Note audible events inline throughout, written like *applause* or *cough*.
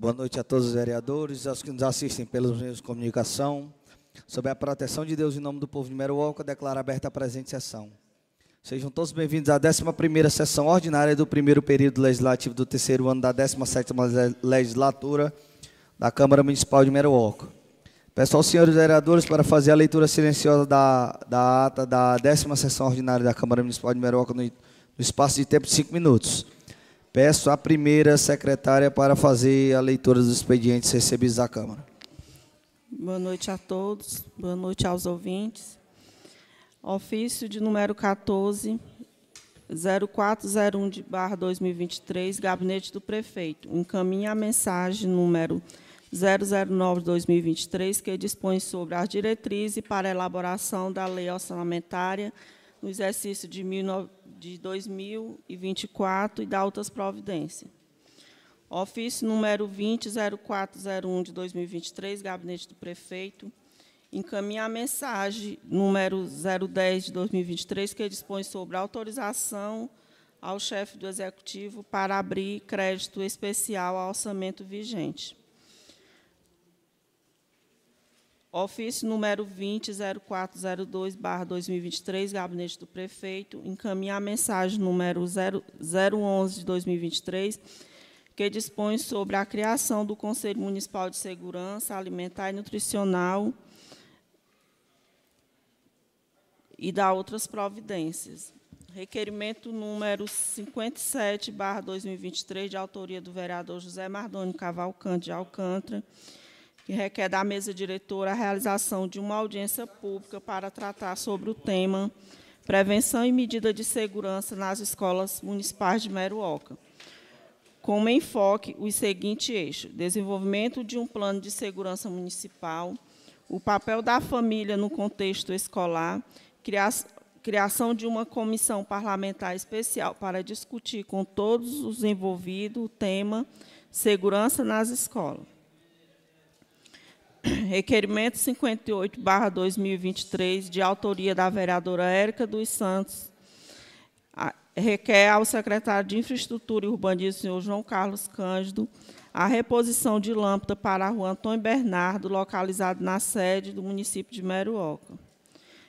Boa noite a todos os vereadores, aos que nos assistem pelos meios de comunicação. Sob a proteção de Deus, em nome do povo de Meruoca, declaro aberta a presente sessão. Sejam todos bem-vindos à 11ª sessão ordinária do primeiro período legislativo do terceiro ano da 17ª legislatura da Câmara Municipal de Meruoca. Peço aos senhores vereadores para fazer a leitura silenciosa da, da ata da décima sessão ordinária da Câmara Municipal de Meruoca no, no espaço de tempo de cinco minutos. Peço à primeira secretária para fazer a leitura dos expedientes recebidos da Câmara. Boa noite a todos, boa noite aos ouvintes. Ofício de número 14, 0401 de barra 2023, Gabinete do Prefeito. Encaminha a mensagem número 009 de 2023, que dispõe sobre as diretrizes para elaboração da lei orçamentária no exercício de 19 de 2024 e da outras providências. Ofício número 200401 de 2023, Gabinete do Prefeito, encaminha a mensagem número 010 de 2023, que dispõe sobre autorização ao chefe do Executivo para abrir crédito especial ao orçamento vigente. Ofício número 200402/2023, Gabinete do Prefeito, encaminha a mensagem número 011 de 2023, que dispõe sobre a criação do Conselho Municipal de Segurança Alimentar e Nutricional e da outras providências. Requerimento número 57/2023, de autoria do vereador José Mardoni Cavalcante de Alcântara que requer da mesa diretora a realização de uma audiência pública para tratar sobre o tema Prevenção e Medida de Segurança nas Escolas Municipais de Meruoca. Como enfoque os seguintes eixos: desenvolvimento de um plano de segurança municipal, o papel da família no contexto escolar, criação de uma comissão parlamentar especial para discutir com todos os envolvidos o tema segurança nas escolas. *clears throat* Requerimento 58, barra 2023, de autoria da vereadora Érica dos Santos, requer ao secretário de Infraestrutura e Urbanismo, senhor João Carlos Cândido, a reposição de lâmpada para a rua Antônio Bernardo, localizado na sede do município de Meruoca.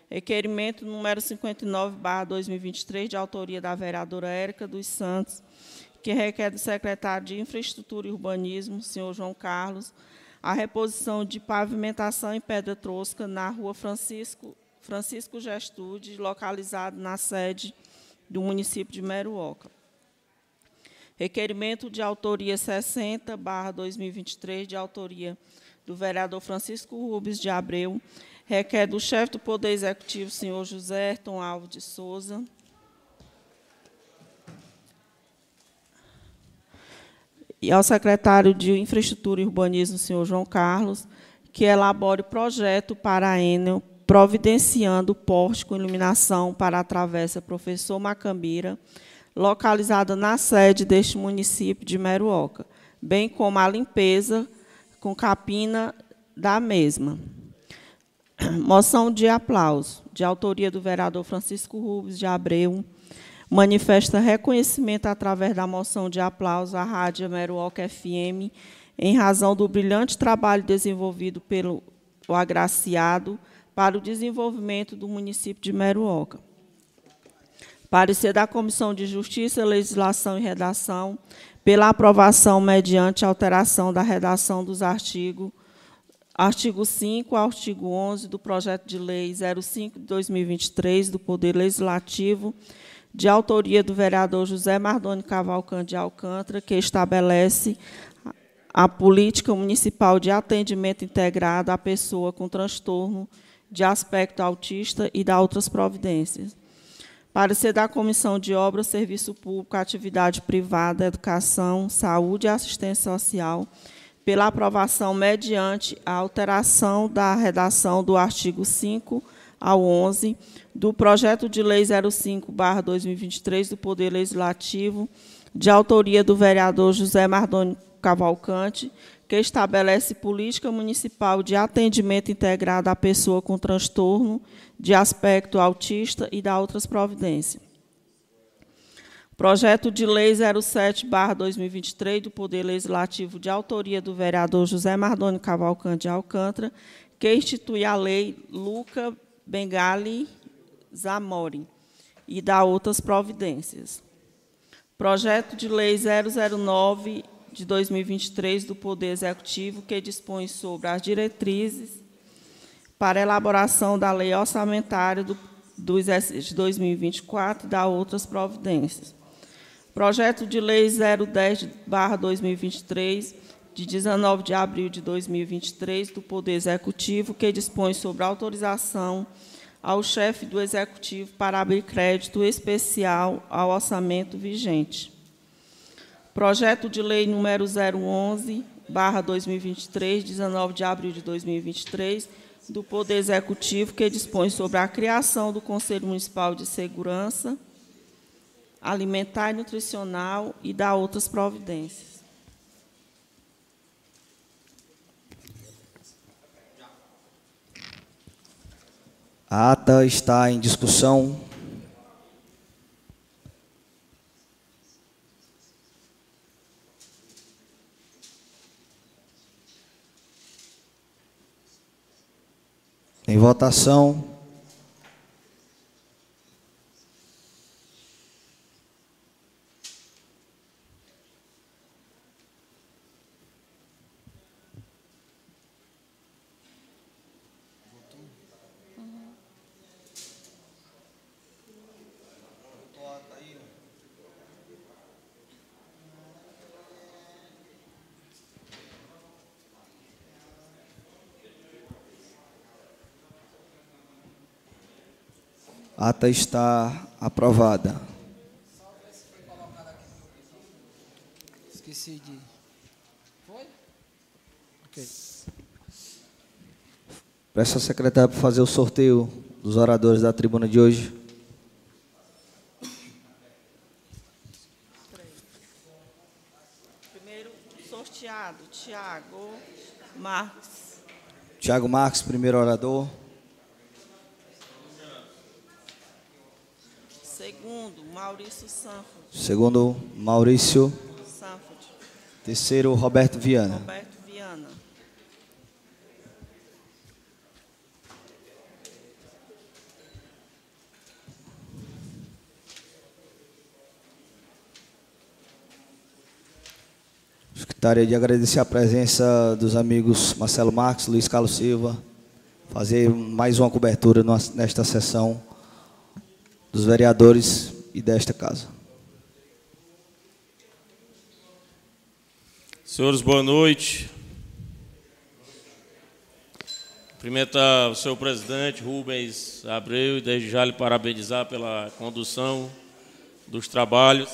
Requerimento número 59, barra 2023, de autoria da vereadora Érica dos Santos, que requer do secretário de Infraestrutura e Urbanismo, senhor João Carlos, a reposição de pavimentação em pedra trosca na rua Francisco, Francisco Gestude, localizado na sede do município de Meruoca. Requerimento de autoria 60, barra 2023, de autoria do vereador Francisco Rubens de Abreu, requer do chefe do Poder Executivo, senhor José Ayrton Alves de Souza, e ao secretário de Infraestrutura e Urbanismo, senhor João Carlos, que elabore projeto para a Enel, providenciando porte com iluminação para a travessa Professor Macambira, localizada na sede deste município de Meruoca, bem como a limpeza com capina da mesma. Moção de aplauso, de autoria do vereador Francisco Rubens de Abreu, manifesta reconhecimento através da moção de aplauso à Rádio Meruoca FM, em razão do brilhante trabalho desenvolvido pelo agraciado para o desenvolvimento do município de Meruoca. Parecer da Comissão de Justiça, Legislação e Redação, pela aprovação mediante alteração da redação dos artigos artigo 5 ao artigo 11 do projeto de lei 05 de 2023 do Poder Legislativo de autoria do vereador José Mardoni Cavalcante de Alcântara, que estabelece a política municipal de atendimento integrado à pessoa com transtorno de aspecto autista e da outras providências. Parecer da Comissão de Obras, Serviço Público, Atividade Privada, Educação, Saúde e Assistência Social, pela aprovação mediante a alteração da redação do artigo 5 ao 11 do projeto de lei 05/2023 do Poder Legislativo, de autoria do vereador José Mardoni Cavalcante, que estabelece política municipal de atendimento integrado à pessoa com transtorno de aspecto autista e da outras providências. Projeto de Lei 07-2023 do Poder Legislativo de autoria do vereador José Mardoni Cavalcante de Alcântara, que institui a Lei Luca Bengali Zamori e dá outras providências. Projeto de Lei 009 de 2023 do Poder Executivo, que dispõe sobre as diretrizes para elaboração da Lei Orçamentária do, do de 2024 e dá outras providências. Projeto de Lei 010-2023, de 19 de abril de 2023, do Poder Executivo, que dispõe sobre autorização ao chefe do Executivo para abrir crédito especial ao orçamento vigente. Projeto de Lei número 011, barra 2023, 19 de abril de 2023, do Poder Executivo, que dispõe sobre a criação do Conselho Municipal de Segurança Alimentar e Nutricional e da outras providências. A ata está em discussão. Em votação. Ata está aprovada. Esqueci de. Foi? Ok. Peço ao secretário para fazer o sorteio dos oradores da tribuna de hoje. Primeiro sorteado, Tiago Marques. Tiago Marques, primeiro orador. Segundo, Maurício Sanford. Segundo, Maurício. Sanford. Terceiro, Roberto Viana. Roberto Viana. Gostaria de agradecer a presença dos amigos Marcelo Marques, Luiz Carlos Silva, fazer mais uma cobertura nesta sessão dos vereadores e desta casa. Senhores, boa noite. Cumprimentar o seu presidente Rubens Abreu e desde já lhe parabenizar pela condução dos trabalhos.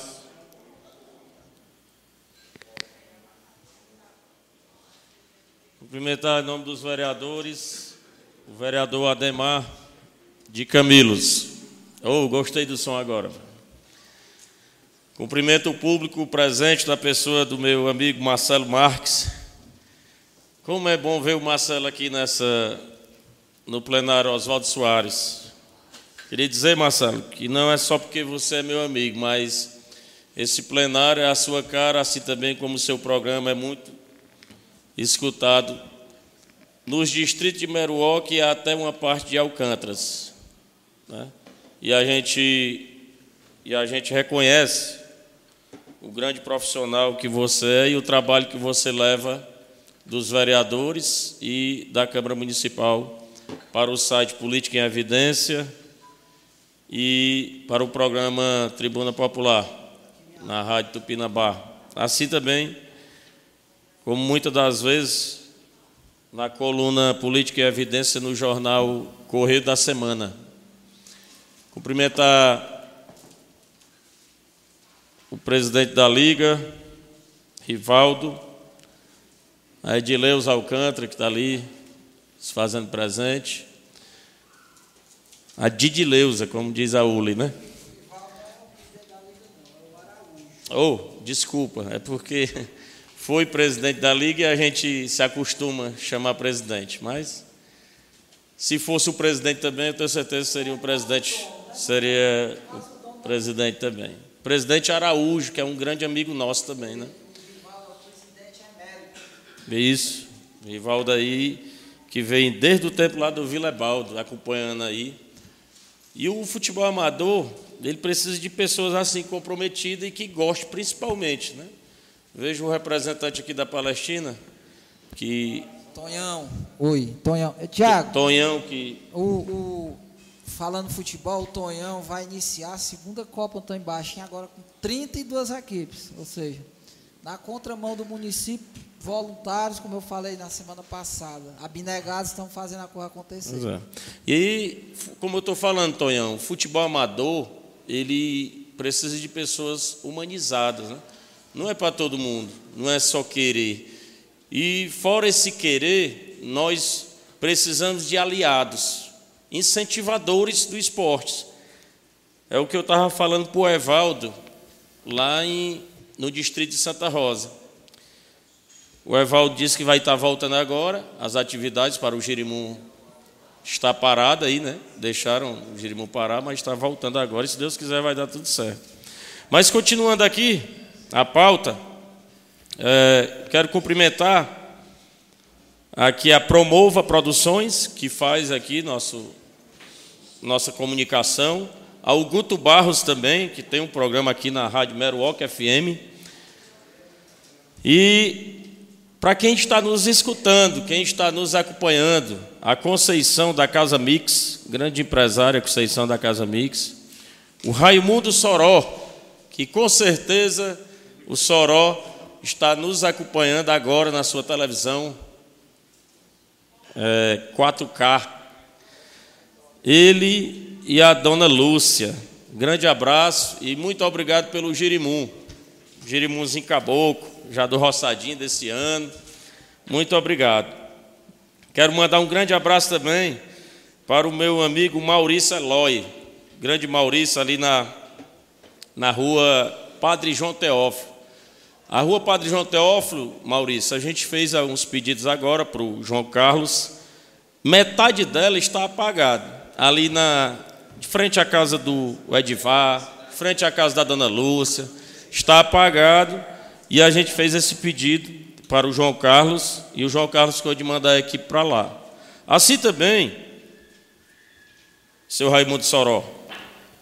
Cumprimentar em nome dos vereadores, o vereador Ademar de Camilos. Oh, gostei do som agora. Cumprimento o público presente na pessoa do meu amigo Marcelo Marques. Como é bom ver o Marcelo aqui nessa no plenário Oswaldo Soares. Queria dizer, Marcelo, que não é só porque você é meu amigo, mas esse plenário é a sua cara, assim também como o seu programa é muito escutado nos distritos de Meruoca e até uma parte de Alcântaras. Né? E a gente e a gente reconhece o grande profissional que você é e o trabalho que você leva dos vereadores e da Câmara Municipal para o site Política em Evidência e para o programa Tribuna Popular na Rádio Tupinambá. Assim também, como muitas das vezes, na coluna Política em Evidência no jornal Correio da Semana. Cumprimentar o presidente da Liga, Rivaldo, a Edileus Alcântara, que está ali se fazendo presente. A Didileuza, como diz a Uli, né? Oh, desculpa, é porque *laughs* foi presidente da Liga e a gente se acostuma a chamar presidente. Mas, se fosse o presidente também, eu tenho certeza que seria um presidente seria o presidente também. Presidente Araújo, que é um grande amigo nosso também, né? Isso. Rivaldo aí, que vem desde o tempo lá do Vilebaldo, acompanhando aí. E o futebol amador, ele precisa de pessoas assim comprometidas e que gostem principalmente, né? Vejo o representante aqui da Palestina, que... Tonhão. Oi, Tonhão. Tiago. Tonhão que... O, o, falando futebol, o Tonhão vai iniciar a segunda Copa Antônio Baixinho agora com 32 equipes, ou seja, na contramão do município, voluntários, como eu falei na semana passada, abnegados estão fazendo a coisa acontecer. É. E como eu estou falando, Tonhão, o futebol amador, ele precisa de pessoas humanizadas, né? Não é para todo mundo, não é só querer. E fora esse querer, nós precisamos de aliados incentivadores do esporte. É o que eu estava falando para o Evaldo, lá em, no distrito de Santa Rosa. O Evaldo disse que vai estar voltando agora, as atividades para o Jerimum está parado aí, né? Deixaram o Jerimum parar, mas está voltando agora, e se Deus quiser vai dar tudo certo. Mas continuando aqui, a pauta, é, quero cumprimentar Aqui a Promova Produções, que faz aqui nosso, nossa comunicação. Ao Guto Barros também, que tem um programa aqui na Rádio Meruoc FM. E para quem está nos escutando, quem está nos acompanhando, a Conceição da Casa Mix, grande empresária Conceição da Casa Mix, o Raimundo Soró, que com certeza o Soró está nos acompanhando agora na sua televisão, é, 4K. Ele e a dona Lúcia. Grande abraço e muito obrigado pelo Girimum. Girimunzinho Caboclo, já do Roçadinho desse ano. Muito obrigado. Quero mandar um grande abraço também para o meu amigo Maurício Eloy. Grande Maurício ali na, na rua Padre João Teófilo. A rua Padre João Teófilo, Maurício, a gente fez alguns pedidos agora para o João Carlos. Metade dela está apagada. Ali na de frente à casa do Edivar, frente à casa da Dona Lúcia, está apagado. E a gente fez esse pedido para o João Carlos e o João Carlos ficou de mandar a equipe para lá. Assim também, seu Raimundo Soró,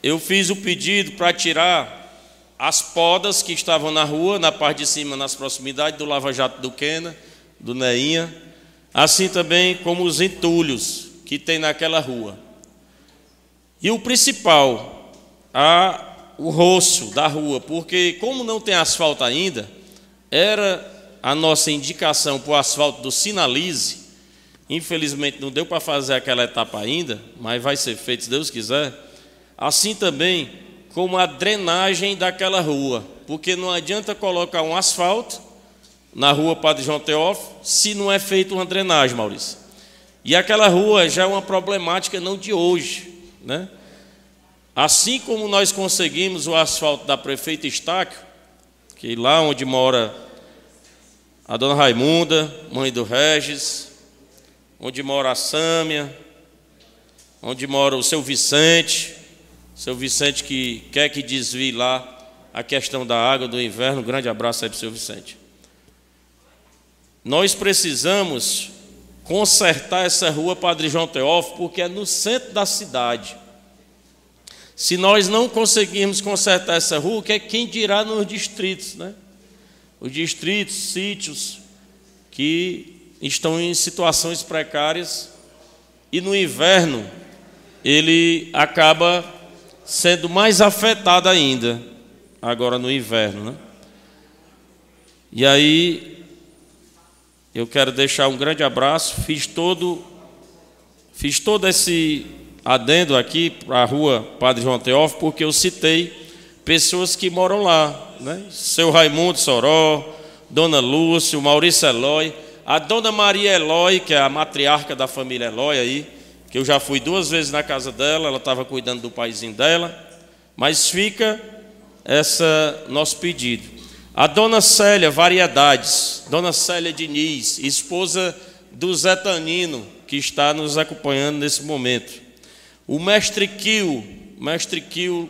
eu fiz o pedido para tirar as podas que estavam na rua, na parte de cima, nas proximidades do Lava Jato do Quena, do Neinha, assim também como os entulhos que tem naquela rua. E o principal, a, o roço da rua, porque como não tem asfalto ainda, era a nossa indicação para o asfalto do Sinalize. Infelizmente não deu para fazer aquela etapa ainda, mas vai ser feito se Deus quiser. Assim também como a drenagem daquela rua, porque não adianta colocar um asfalto na rua Padre João Teófilo se não é feita uma drenagem, Maurício. E aquela rua já é uma problemática não de hoje, né? Assim como nós conseguimos o asfalto da prefeita Estáquio, que lá onde mora a dona Raimunda, mãe do Regis, onde mora a Sâmia, onde mora o seu Vicente, seu Vicente que quer que desvie lá a questão da água do inverno. Um grande abraço aí para o seu Vicente. Nós precisamos consertar essa rua Padre João Teófilo, porque é no centro da cidade. Se nós não conseguirmos consertar essa rua, que é quem dirá nos distritos, né? Os distritos, sítios que estão em situações precárias e no inverno ele acaba sendo mais afetada ainda, agora no inverno. Né? E aí, eu quero deixar um grande abraço. Fiz todo, fiz todo esse adendo aqui para a rua Padre João Teófilo, porque eu citei pessoas que moram lá. Né? Seu Raimundo Soró, Dona Lúcia, Maurício Eloy, a Dona Maria Eloy, que é a matriarca da família Eloy aí, que eu já fui duas vezes na casa dela, ela estava cuidando do paizinho dela, mas fica essa nosso pedido. A dona Célia Variedades, dona Célia Diniz, esposa do Zé Tanino, que está nos acompanhando nesse momento. O mestre Kio, mestre Kio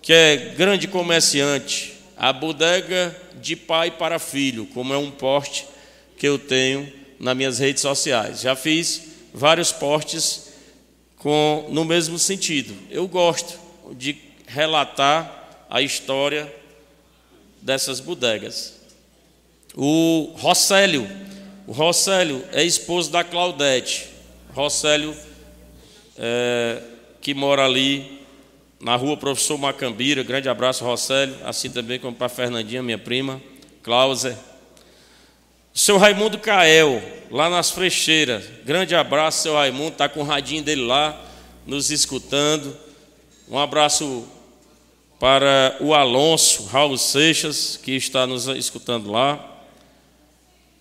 que é grande comerciante, a bodega de pai para filho, como é um poste que eu tenho nas minhas redes sociais. Já fiz vários posts com no mesmo sentido. Eu gosto de relatar a história dessas bodegas. O Rosélio, o Rosélio é esposo da Claudete. Rosélio, é, que mora ali na rua Professor Macambira. Grande abraço, Rosélio. Assim também como para a Fernandinha, minha prima. Cláudia. Seu Raimundo Cael, lá nas Frecheiras. Grande abraço, seu Raimundo. Está com o radinho dele lá, nos escutando. Um abraço para o Alonso Raul Seixas, que está nos escutando lá.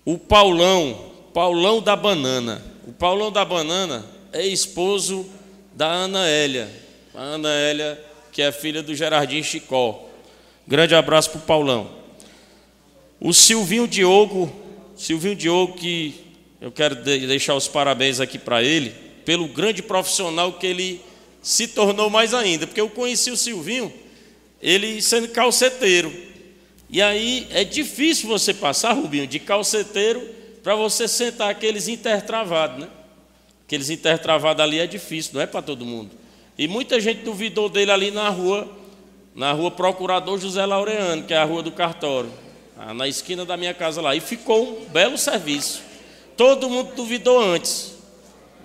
O Paulão, Paulão da Banana. O Paulão da Banana é esposo da Ana Hélia. A Ana Hélia, que é filha do Gerardinho Chicó. Grande abraço para o Paulão. O Silvinho Diogo, Silvinho Diogo, que eu quero deixar os parabéns aqui para ele, pelo grande profissional que ele se tornou mais ainda, porque eu conheci o Silvinho, ele sendo calceteiro. E aí é difícil você passar, Rubinho, de calceteiro para você sentar aqueles intertravados, né? Aqueles intertravados ali é difícil, não é para todo mundo. E muita gente duvidou dele ali na rua, na rua Procurador José Laureano, que é a rua do cartório, na esquina da minha casa lá. E ficou um belo serviço. Todo mundo duvidou antes.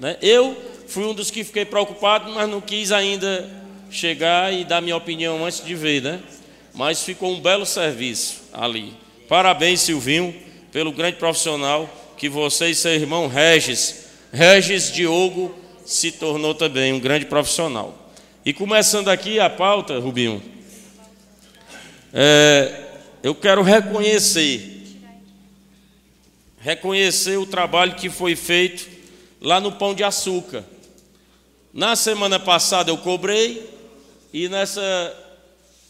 Né? Eu fui um dos que fiquei preocupado, mas não quis ainda chegar e dar minha opinião antes de ver, né? mas ficou um belo serviço ali. Parabéns, Silvinho, pelo grande profissional que você e seu irmão Regis, Regis Diogo, se tornou também um grande profissional. E começando aqui a pauta, Rubinho, é, eu quero reconhecer, reconhecer o trabalho que foi feito lá no Pão de Açúcar. Na semana passada eu cobrei e nessa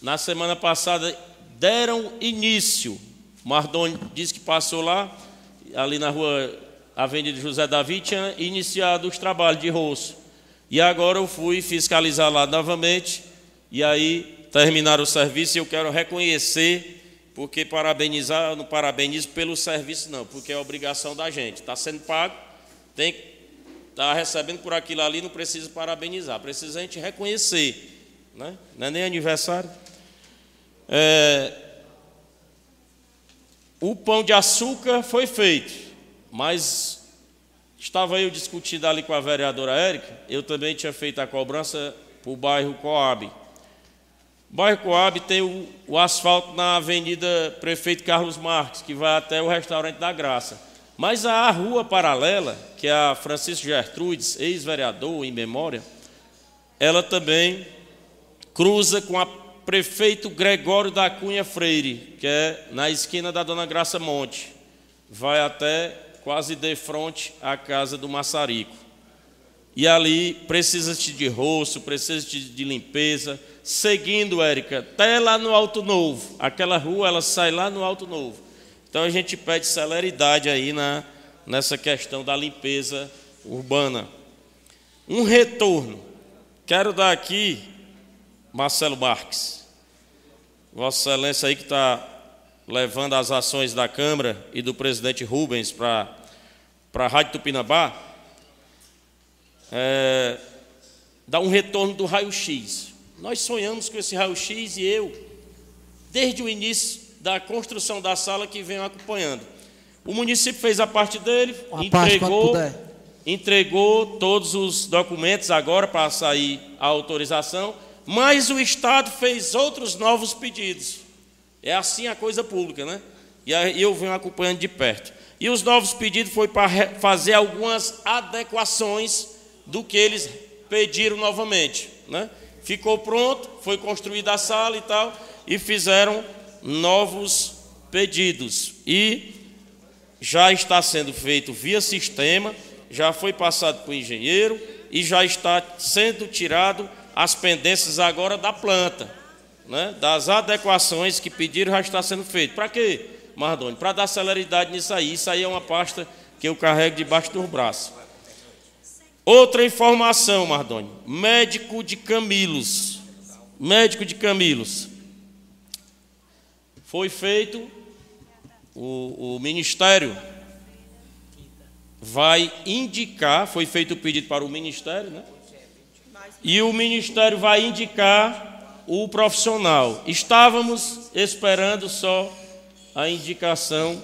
na semana passada deram início. Mardoni disse que passou lá, ali na rua Avenida José Davi, tinha iniciado os trabalhos de roço. E agora eu fui fiscalizar lá novamente, e aí terminaram o serviço e eu quero reconhecer, porque parabenizar, eu não parabenizo pelo serviço não, porque é obrigação da gente. Está sendo pago, tem está recebendo por aquilo ali, não precisa parabenizar, precisa a gente reconhecer. Né? Não é nem aniversário. É, o pão de açúcar foi feito, mas estava eu discutindo ali com a vereadora Érica, eu também tinha feito a cobrança para o bairro Coab. Bairro Coab tem o, o asfalto na Avenida Prefeito Carlos Marques, que vai até o Restaurante da Graça. Mas a rua paralela, que é a Francisco Gertrudes, ex-vereador em memória, ela também cruza com a prefeito Gregório da Cunha Freire, que é na esquina da Dona Graça Monte. Vai até quase de frente à casa do Maçarico. E ali precisa-te de rosto, precisa-te de limpeza. Seguindo, Érica, até lá no Alto Novo. Aquela rua, ela sai lá no Alto Novo. Então a gente pede celeridade aí na, nessa questão da limpeza urbana. Um retorno. Quero dar aqui Marcelo Marques. Vossa Excelência aí que está levando as ações da Câmara e do presidente Rubens para a Rádio Tupinambá, é, dá um retorno do raio-x. Nós sonhamos com esse raio-x e eu, desde o início da construção da sala que venho acompanhando. O município fez a parte dele, Uma entregou, parte entregou todos os documentos agora para sair a autorização mas o Estado fez outros novos pedidos. É assim a coisa pública, né? E aí eu venho acompanhando de perto. E os novos pedidos foi para fazer algumas adequações do que eles pediram novamente, né? Ficou pronto, foi construída a sala e tal, e fizeram novos pedidos. E já está sendo feito via sistema, já foi passado para o engenheiro e já está sendo tirado as pendências agora da planta, né? das adequações que pediram já está sendo feito. Para quê, Mardoni? Para dar celeridade nisso aí. Isso aí é uma pasta que eu carrego debaixo dos braços. Outra informação, Mardoni. Médico de Camilos. médico de Camilos. Foi feito o, o ministério vai indicar, foi feito o pedido para o ministério, né? E o ministério vai indicar o profissional. Estávamos esperando só a indicação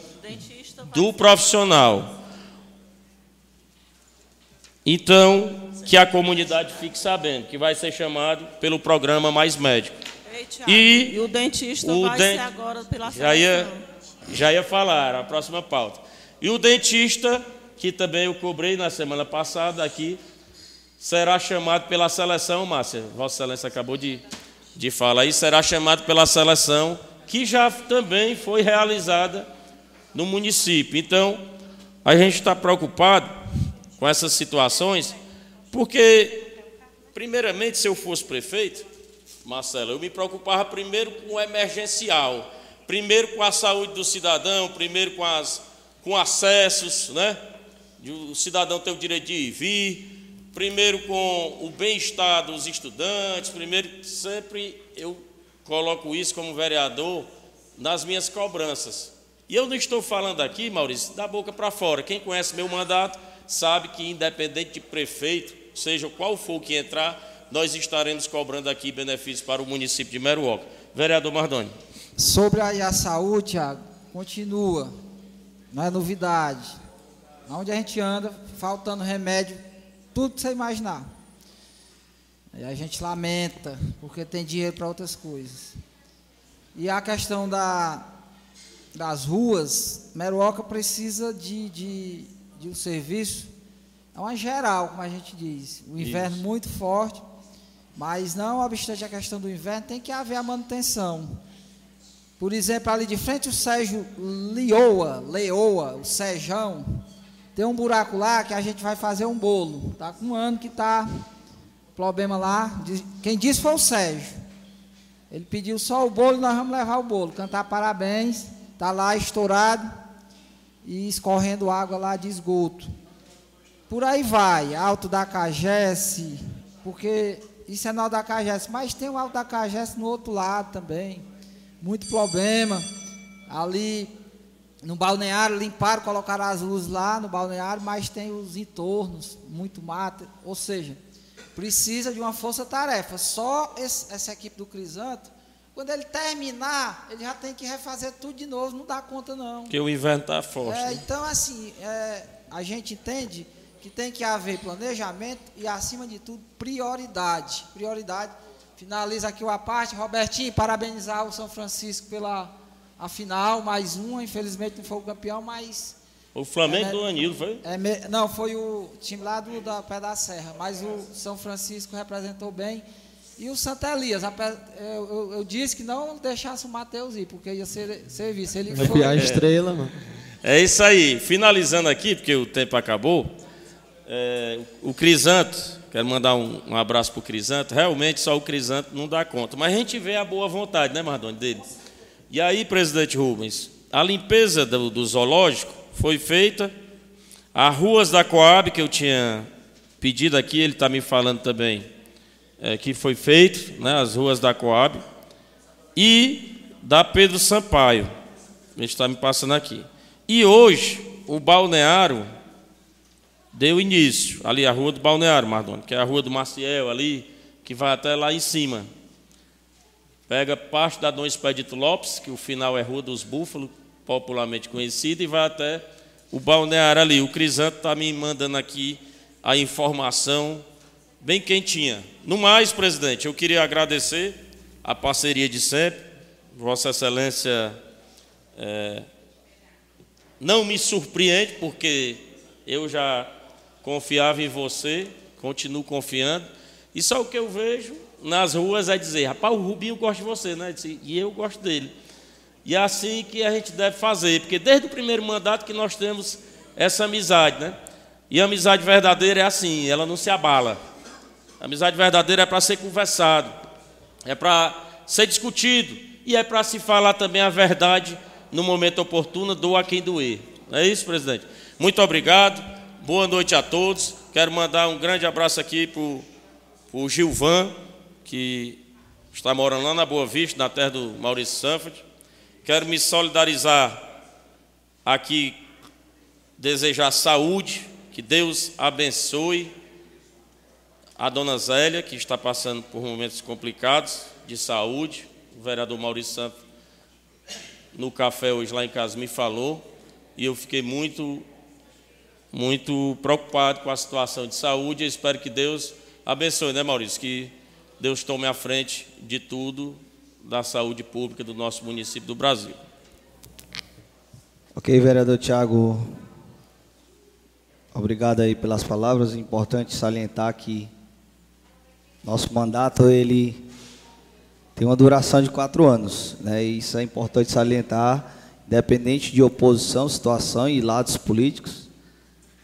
do profissional. Então, que a comunidade fique sabendo que vai ser chamado pelo programa Mais Médico. Ei, e, e, o dentista o vai dent... ser agora pela já ia, já ia falar, a próxima pauta. E o dentista, que também eu cobrei na semana passada aqui, será chamado pela seleção, Márcia, Vossa Excelência acabou de, de falar aí, será chamado pela seleção, que já também foi realizada no município. Então, a gente está preocupado com essas situações, porque, primeiramente, se eu fosse prefeito, Marcelo, eu me preocupava primeiro com o emergencial, primeiro com a saúde do cidadão, primeiro com, as, com acessos, né? O cidadão tem o direito de ir e vir, primeiro com o bem-estar dos estudantes, primeiro, sempre eu coloco isso como vereador nas minhas cobranças. E eu não estou falando aqui, Maurício, da boca para fora. Quem conhece meu mandato sabe que, independente de prefeito, seja qual for que entrar, nós estaremos cobrando aqui benefícios para o município de Meruoca. Vereador Mardoni. Sobre a, a saúde, Thiago, continua, não é novidade. Onde a gente anda, faltando remédio, tudo que você imaginar. A gente lamenta, porque tem dinheiro para outras coisas. E a questão da, das ruas, Meruoca precisa de, de, de um serviço, é uma geral, como a gente diz. O inverno Isso. muito forte, mas não obstante a questão do inverno, tem que haver a manutenção. Por exemplo, ali de frente o Sérgio Leoa, Leoa, o Sejão, tem um buraco lá que a gente vai fazer um bolo. Tá com um ano que tá problema lá. Quem disse foi o Sérgio. Ele pediu só o bolo, nós vamos levar o bolo, cantar parabéns. Tá lá estourado e escorrendo água lá de esgoto. Por aí vai, Alto da Cagesse, porque isso é no Alto da Cagesse, mas tem o Alto da Cagesse no outro lado também. Muito problema. Ali no balneário limparam, colocaram as luzes lá no balneário, mas tem os entornos, muito mato, ou seja, precisa de uma força-tarefa. Só esse, essa equipe do Crisanto, quando ele terminar, ele já tem que refazer tudo de novo, não dá conta não. Porque o inverno está forte. É, né? Então, assim, é, a gente entende que tem que haver planejamento e, acima de tudo, prioridade. Prioridade. Finaliza aqui a parte. Robertinho, parabenizar o São Francisco pela a final, mais uma. Infelizmente não foi o campeão, mas o Flamengo é, do Anilo, foi? É, não, foi o time lá do da Pé da Serra, mas o São Francisco representou bem. E o Santa Elias, eu, eu, eu disse que não deixasse o Matheus ir, porque ia ser serviço. Ele Vai foi. a estrela, mano. É isso aí. Finalizando aqui, porque o tempo acabou. É, o Crisanto, quero mandar um, um abraço para o Crisanto. Realmente só o Crisanto não dá conta. Mas a gente vê a boa vontade, né, Mardoni, dele. E aí, presidente Rubens, a limpeza do, do zoológico foi feita. As ruas da Coab, que eu tinha pedido aqui, ele está me falando também, é, que foi feito, né, as ruas da Coab. E da Pedro Sampaio. A gente está me passando aqui. E hoje, o balneário deu início. Ali, a rua do balneário, Mardoni, que é a rua do Maciel, ali, que vai até lá em cima. Pega parte da Dom Expedito Lopes, que o final é Rua dos Búfalos, popularmente conhecida, e vai até o balneário ali. O Crisanto está me mandando aqui a informação bem quentinha. No mais, presidente, eu queria agradecer a parceria de sempre. Vossa Excelência é, não me surpreende, porque eu já confiava em você, continuo confiando. E só o que eu vejo nas ruas é dizer: rapaz, o Rubinho gosta de você, né? E eu gosto dele. E é assim que a gente deve fazer, porque desde o primeiro mandato que nós temos essa amizade, né? E a amizade verdadeira é assim, ela não se abala. A amizade verdadeira é para ser conversado, é para ser discutido e é para se falar também a verdade no momento oportuno, doa quem doer. É isso, presidente? Muito obrigado, boa noite a todos. Quero mandar um grande abraço aqui para o Gilvan, que está morando lá na Boa Vista, na terra do Maurício Sanford. Quero me solidarizar aqui, desejar saúde, que Deus abençoe a dona Zélia, que está passando por momentos complicados de saúde. O vereador Maurício Santos, no café hoje lá em casa, me falou. E eu fiquei muito, muito preocupado com a situação de saúde. Eu espero que Deus abençoe, né, Maurício? Que Deus tome a frente de tudo da saúde pública do nosso município do Brasil. Ok, vereador Tiago, obrigado aí pelas palavras. Importante salientar que nosso mandato ele tem uma duração de quatro anos, né? E isso é importante salientar, independente de oposição, situação e lados políticos.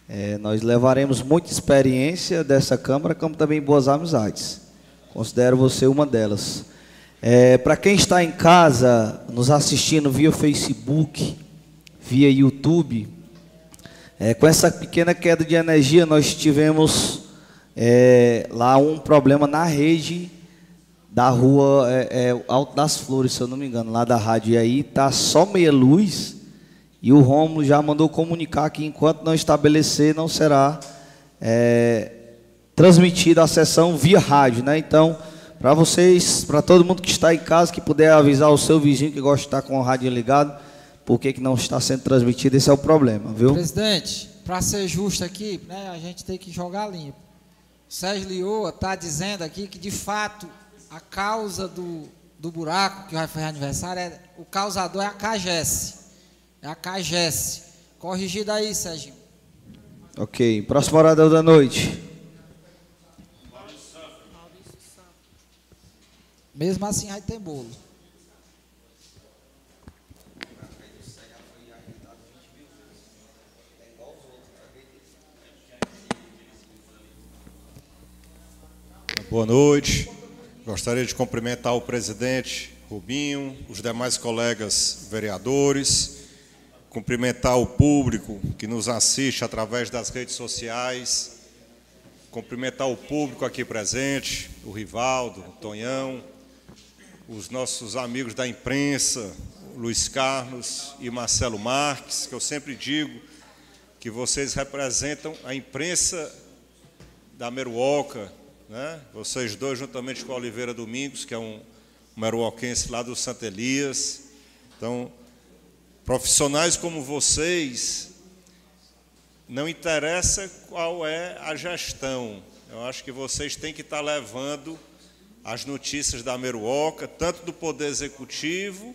É, nós levaremos muita experiência dessa Câmara, como também boas amizades. Considero você uma delas. É, Para quem está em casa, nos assistindo via Facebook, via YouTube, é, com essa pequena queda de energia, nós tivemos é, lá um problema na rede da rua é, é, Alto das Flores, se eu não me engano, lá da rádio. E aí tá só meia luz. E o Romulo já mandou comunicar que enquanto não estabelecer, não será é, transmitida a sessão via rádio, né? Então, para vocês, para todo mundo que está em casa, que puder avisar o seu vizinho que gosta de estar com o rádio ligado, por que não está sendo transmitido, esse é o problema, viu? Presidente, para ser justo aqui, né, a gente tem que jogar limpo. Sérgio Lioa está dizendo aqui que, de fato, a causa do, do buraco que vai fazer aniversário, é, o causador é a CAGES. É a CAGES. Corrigido aí, Sérgio. Ok. Próximo orador da noite. Mesmo assim, vai ter bolo. Boa noite. Gostaria de cumprimentar o presidente Rubinho, os demais colegas vereadores, cumprimentar o público que nos assiste através das redes sociais, cumprimentar o público aqui presente, o Rivaldo, o Tonhão, os nossos amigos da imprensa, Luiz Carlos e Marcelo Marques, que eu sempre digo que vocês representam a imprensa da Meruoca, né? Vocês dois, juntamente com Oliveira Domingos, que é um, um meruoquense lá do Santa Elias. Então, profissionais como vocês, não interessa qual é a gestão. Eu acho que vocês têm que estar levando as notícias da Meruoca, tanto do Poder Executivo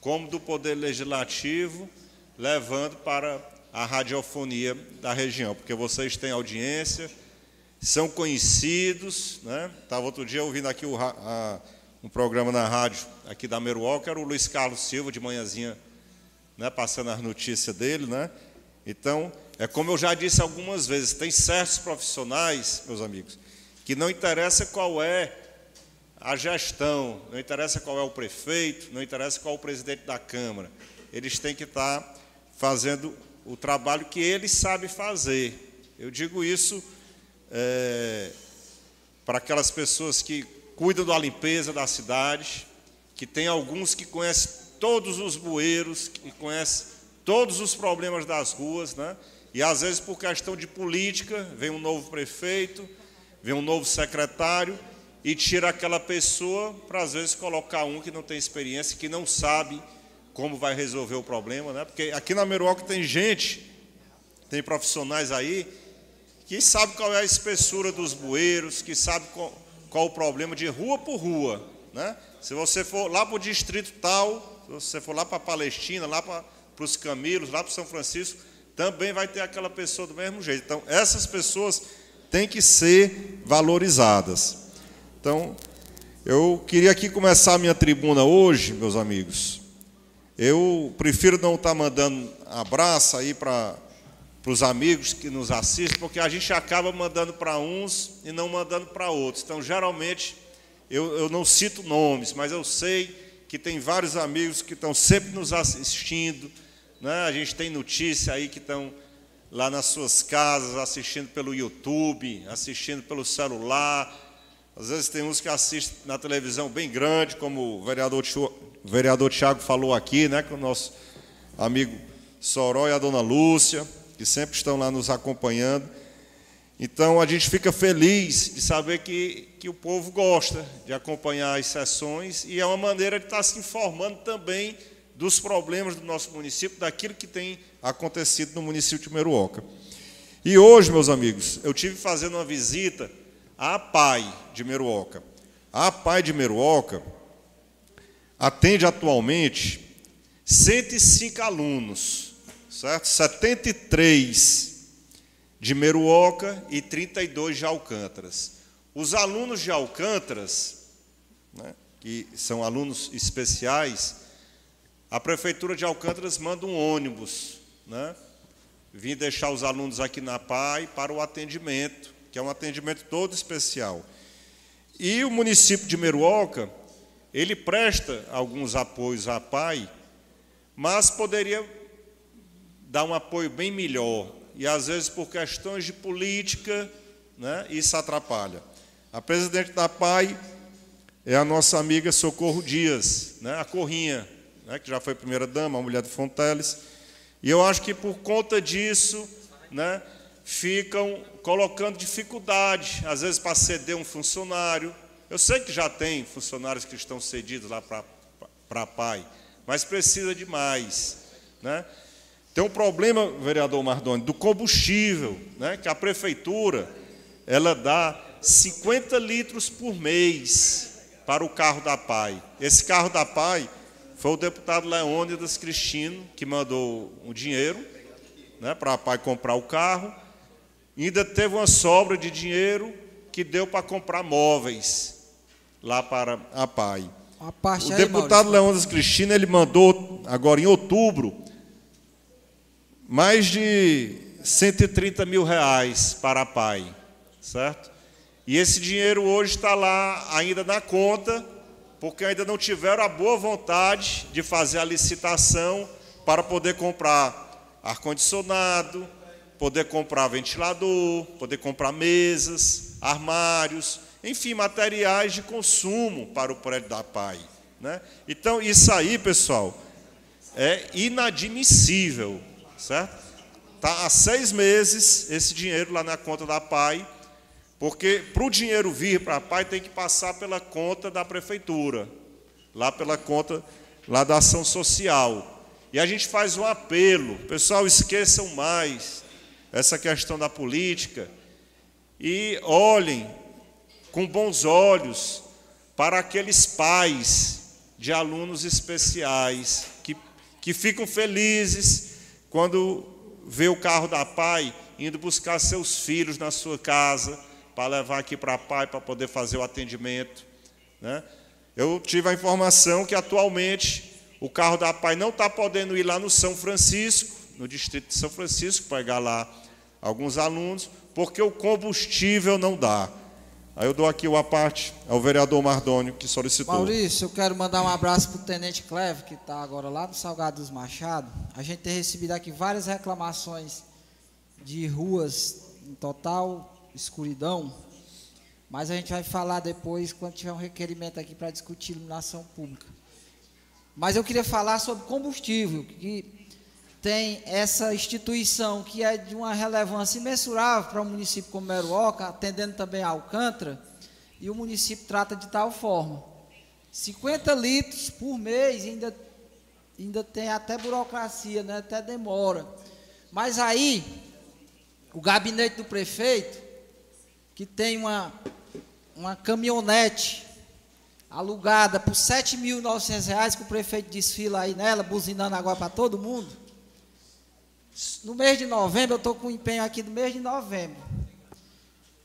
como do Poder Legislativo, levando para a radiofonia da região, porque vocês têm audiência, são conhecidos. Né? Estava outro dia ouvindo aqui o, a, um programa na rádio aqui da Meruoca, era o Luiz Carlos Silva, de manhãzinha, né, passando as notícias dele. Né? Então, é como eu já disse algumas vezes, tem certos profissionais, meus amigos, que não interessa qual é a gestão, não interessa qual é o prefeito, não interessa qual é o presidente da Câmara. Eles têm que estar fazendo o trabalho que eles sabem fazer. Eu digo isso é, para aquelas pessoas que cuidam da limpeza da cidade, que tem alguns que conhecem todos os bueiros, que conhecem todos os problemas das ruas, né? E às vezes por questão de política, vem um novo prefeito, vem um novo secretário e tira aquela pessoa para às vezes colocar um que não tem experiência, que não sabe como vai resolver o problema, né? Porque aqui na Meruoca tem gente, tem profissionais aí que sabe qual é a espessura dos bueiros, que sabe qual, qual o problema de rua por rua. Né? Se você for lá para o distrito tal, se você for lá para a Palestina, lá para, os Camilos, lá para São Francisco, também vai ter aquela pessoa do mesmo jeito. Então, essas pessoas têm que ser valorizadas. Então, eu queria aqui começar a minha tribuna hoje, meus amigos. Eu prefiro não estar mandando abraço aí para para os amigos que nos assistem, porque a gente acaba mandando para uns e não mandando para outros. Então, geralmente, eu, eu não cito nomes, mas eu sei que tem vários amigos que estão sempre nos assistindo. Né? A gente tem notícia aí que estão lá nas suas casas, assistindo pelo YouTube, assistindo pelo celular, Às vezes tem uns que assistem na televisão bem grande, como o vereador, o vereador Tiago falou aqui, né, com o nosso amigo Soró e a dona Lúcia, que sempre estão lá nos acompanhando. Então a gente fica feliz de saber que, que o povo gosta de acompanhar as sessões e é uma maneira de estar se informando também dos problemas do nosso município, daquilo que tem acontecido no município de Meruoca. E hoje, meus amigos, eu tive fazendo uma visita à PAI de Meruoca. A PAI de Meruoca atende atualmente 105 alunos, certo? 73 de Meruoca e 32 de Alcântaras. Os alunos de Alcântaras, né, que são alunos especiais, a Prefeitura de Alcântaras manda um ônibus, né? Vim deixar os alunos aqui na PAI para o atendimento, que é um atendimento todo especial. E o município de Meruoca, ele presta alguns apoios à PAI, mas poderia dar um apoio bem melhor. E às vezes por questões de política, né, isso atrapalha. A presidente da PAI é a nossa amiga Socorro Dias, né, a Corrinha né, que já foi primeira-dama, a mulher do Fonteles. E eu acho que por conta disso, né, ficam colocando dificuldade, às vezes para ceder um funcionário. Eu sei que já tem funcionários que estão cedidos lá para a PAI, mas precisa de mais. Né? Tem um problema, vereador Mardoni, do combustível, né, que a prefeitura ela dá 50 litros por mês para o carro da PAI. Esse carro da PAI foi o deputado Leônidas Cristino que mandou o dinheiro né, para a PAI comprar o carro. E ainda teve uma sobra de dinheiro que deu para comprar móveis lá para a PAI. o aí, deputado Leônidas Cristino ele mandou, agora em outubro, mais de 130 mil reais para a PAI, certo? E esse dinheiro hoje está lá ainda na conta porque ainda não tiveram a boa vontade de fazer a licitação para poder comprar ar-condicionado, poder comprar ventilador, poder comprar mesas, armários, enfim, materiais de consumo para o prédio da PAI. Né? Então, isso aí, pessoal, é inadmissível, certo? Está há seis meses esse dinheiro lá na conta da PAI porque para o dinheiro vir para a PAI tem que passar pela conta da prefeitura, lá pela conta lá da ação social. E a gente faz um apelo, pessoal, esqueçam mais essa questão da política e olhem com bons olhos para aqueles pais de alunos especiais que, que ficam felizes quando vê o carro da PAI indo buscar seus filhos na sua casa para levar aqui para a PAI para poder fazer o atendimento. Né? Eu tive a informação que atualmente o carro da PAI não está podendo ir lá no São Francisco, no distrito de São Francisco, pegar lá alguns alunos, porque o combustível não dá. Aí eu dou aqui uma parte ao vereador Mardônio, que solicitou. Maurício, eu quero mandar um abraço para o Tenente Cleve, que está agora lá no Salgado dos Machado. A gente tem recebido aqui várias reclamações de ruas em total escuridão, mas a gente vai falar depois quando tiver um requerimento aqui para discutir iluminação pública. Mas eu queria falar sobre combustível, que tem essa instituição que é de uma relevância imensurável para um município como Meruoca, atendendo também a Alcântara, e o município trata de tal forma. 50 litros por mês, ainda, ainda tem até burocracia, né? até demora. Mas aí, o gabinete do prefeito que tem uma, uma caminhonete alugada por R$ 7.900 que o prefeito desfila aí nela, buzinando agora para todo mundo. No mês de novembro, eu estou com um empenho aqui do mês de novembro.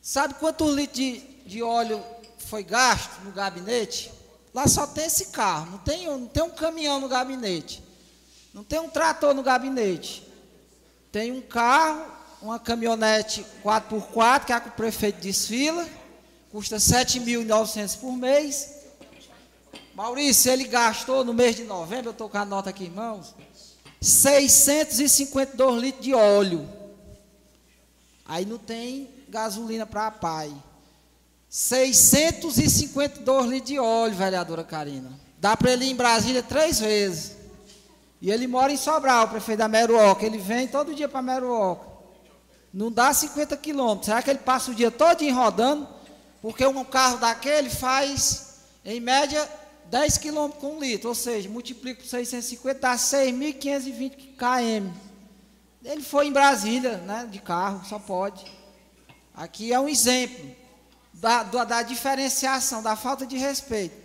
Sabe quantos litros de, de óleo foi gasto no gabinete? Lá só tem esse carro, não tem, não tem um caminhão no gabinete, não tem um trator no gabinete. Tem um carro, uma caminhonete 4x4, que é a que o prefeito desfila, custa R$ 7.900 por mês. Maurício, ele gastou no mês de novembro, eu estou com a nota aqui, irmãos, 652 litros de óleo. Aí não tem gasolina para a PAI. 652 litros de óleo, vereadora Karina. Dá para ele ir em Brasília três vezes. E ele mora em Sobral, o prefeito da Meruoca. Ele vem todo dia para Meruoca. Não dá 50 quilômetros. Será que ele passa o dia todo rodando? Porque um carro daquele faz, em média, 10 quilômetros com litro. Ou seja, multiplica por 650, dá 6.520 km. Ele foi em Brasília, né, de carro, só pode. Aqui é um exemplo da, da diferenciação, da falta de respeito.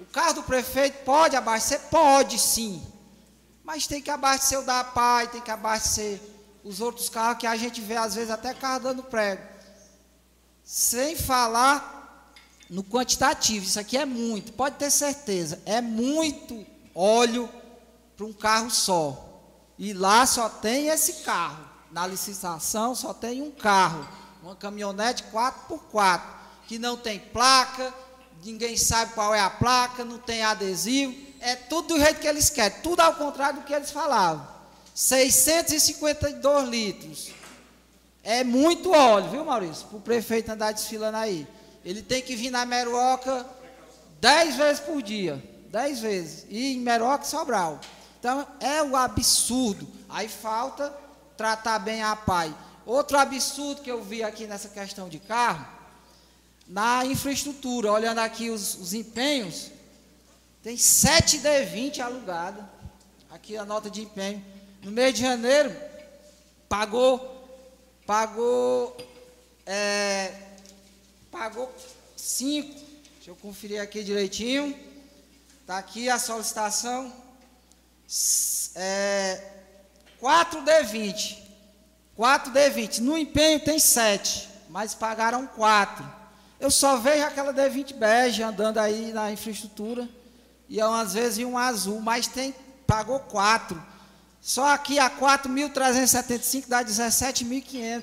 O carro do prefeito pode abastecer? Pode sim. Mas tem que abastecer o da PAI, tem que abastecer os outros carros que a gente vê, às vezes, até carro dando prego. Sem falar no quantitativo, isso aqui é muito, pode ter certeza, é muito óleo para um carro só. E lá só tem esse carro. Na licitação só tem um carro, uma caminhonete 4x4, que não tem placa, ninguém sabe qual é a placa, não tem adesivo, é tudo do jeito que eles querem, tudo ao contrário do que eles falavam. 652 litros. É muito óleo, viu, Maurício? Para o prefeito andar desfilando aí. Ele tem que vir na Meruoca 10 vezes por dia. 10 vezes. E em Meruoca e Sobral. Então, é o absurdo. Aí falta tratar bem a pai. Outro absurdo que eu vi aqui nessa questão de carro, na infraestrutura, olhando aqui os, os empenhos, tem 7 D20 alugada. Aqui a nota de empenho. No mês de janeiro, pagou, pagou, é, pagou 5. Deixa eu conferir aqui direitinho. Está aqui a solicitação. É, 4 D20. 4 D20. No empenho tem 7, mas pagaram 4. Eu só vejo aquela D20 bege andando aí na infraestrutura. E às vezes um azul, mas tem, pagou 4. Só aqui a 4.375 dá 17.500.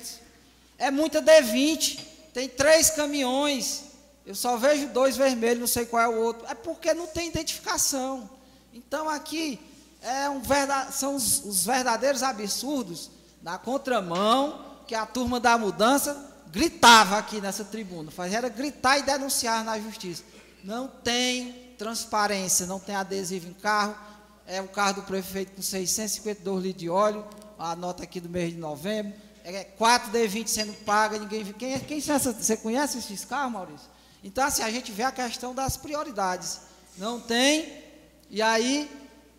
É muita D20. Tem três caminhões. Eu só vejo dois vermelhos, não sei qual é o outro. É porque não tem identificação. Então aqui é um verdade, são os, os verdadeiros absurdos na contramão que a turma da mudança gritava aqui nessa tribuna. Fazia era gritar e denunciar na justiça. Não tem transparência, não tem adesivo em carro é o carro do prefeito com 652 litros de óleo, a nota aqui do mês de novembro, é 4 D20 sendo paga, ninguém quem, é, quem você conhece esses carros, Maurício? Então assim, a gente vê a questão das prioridades. Não tem, e aí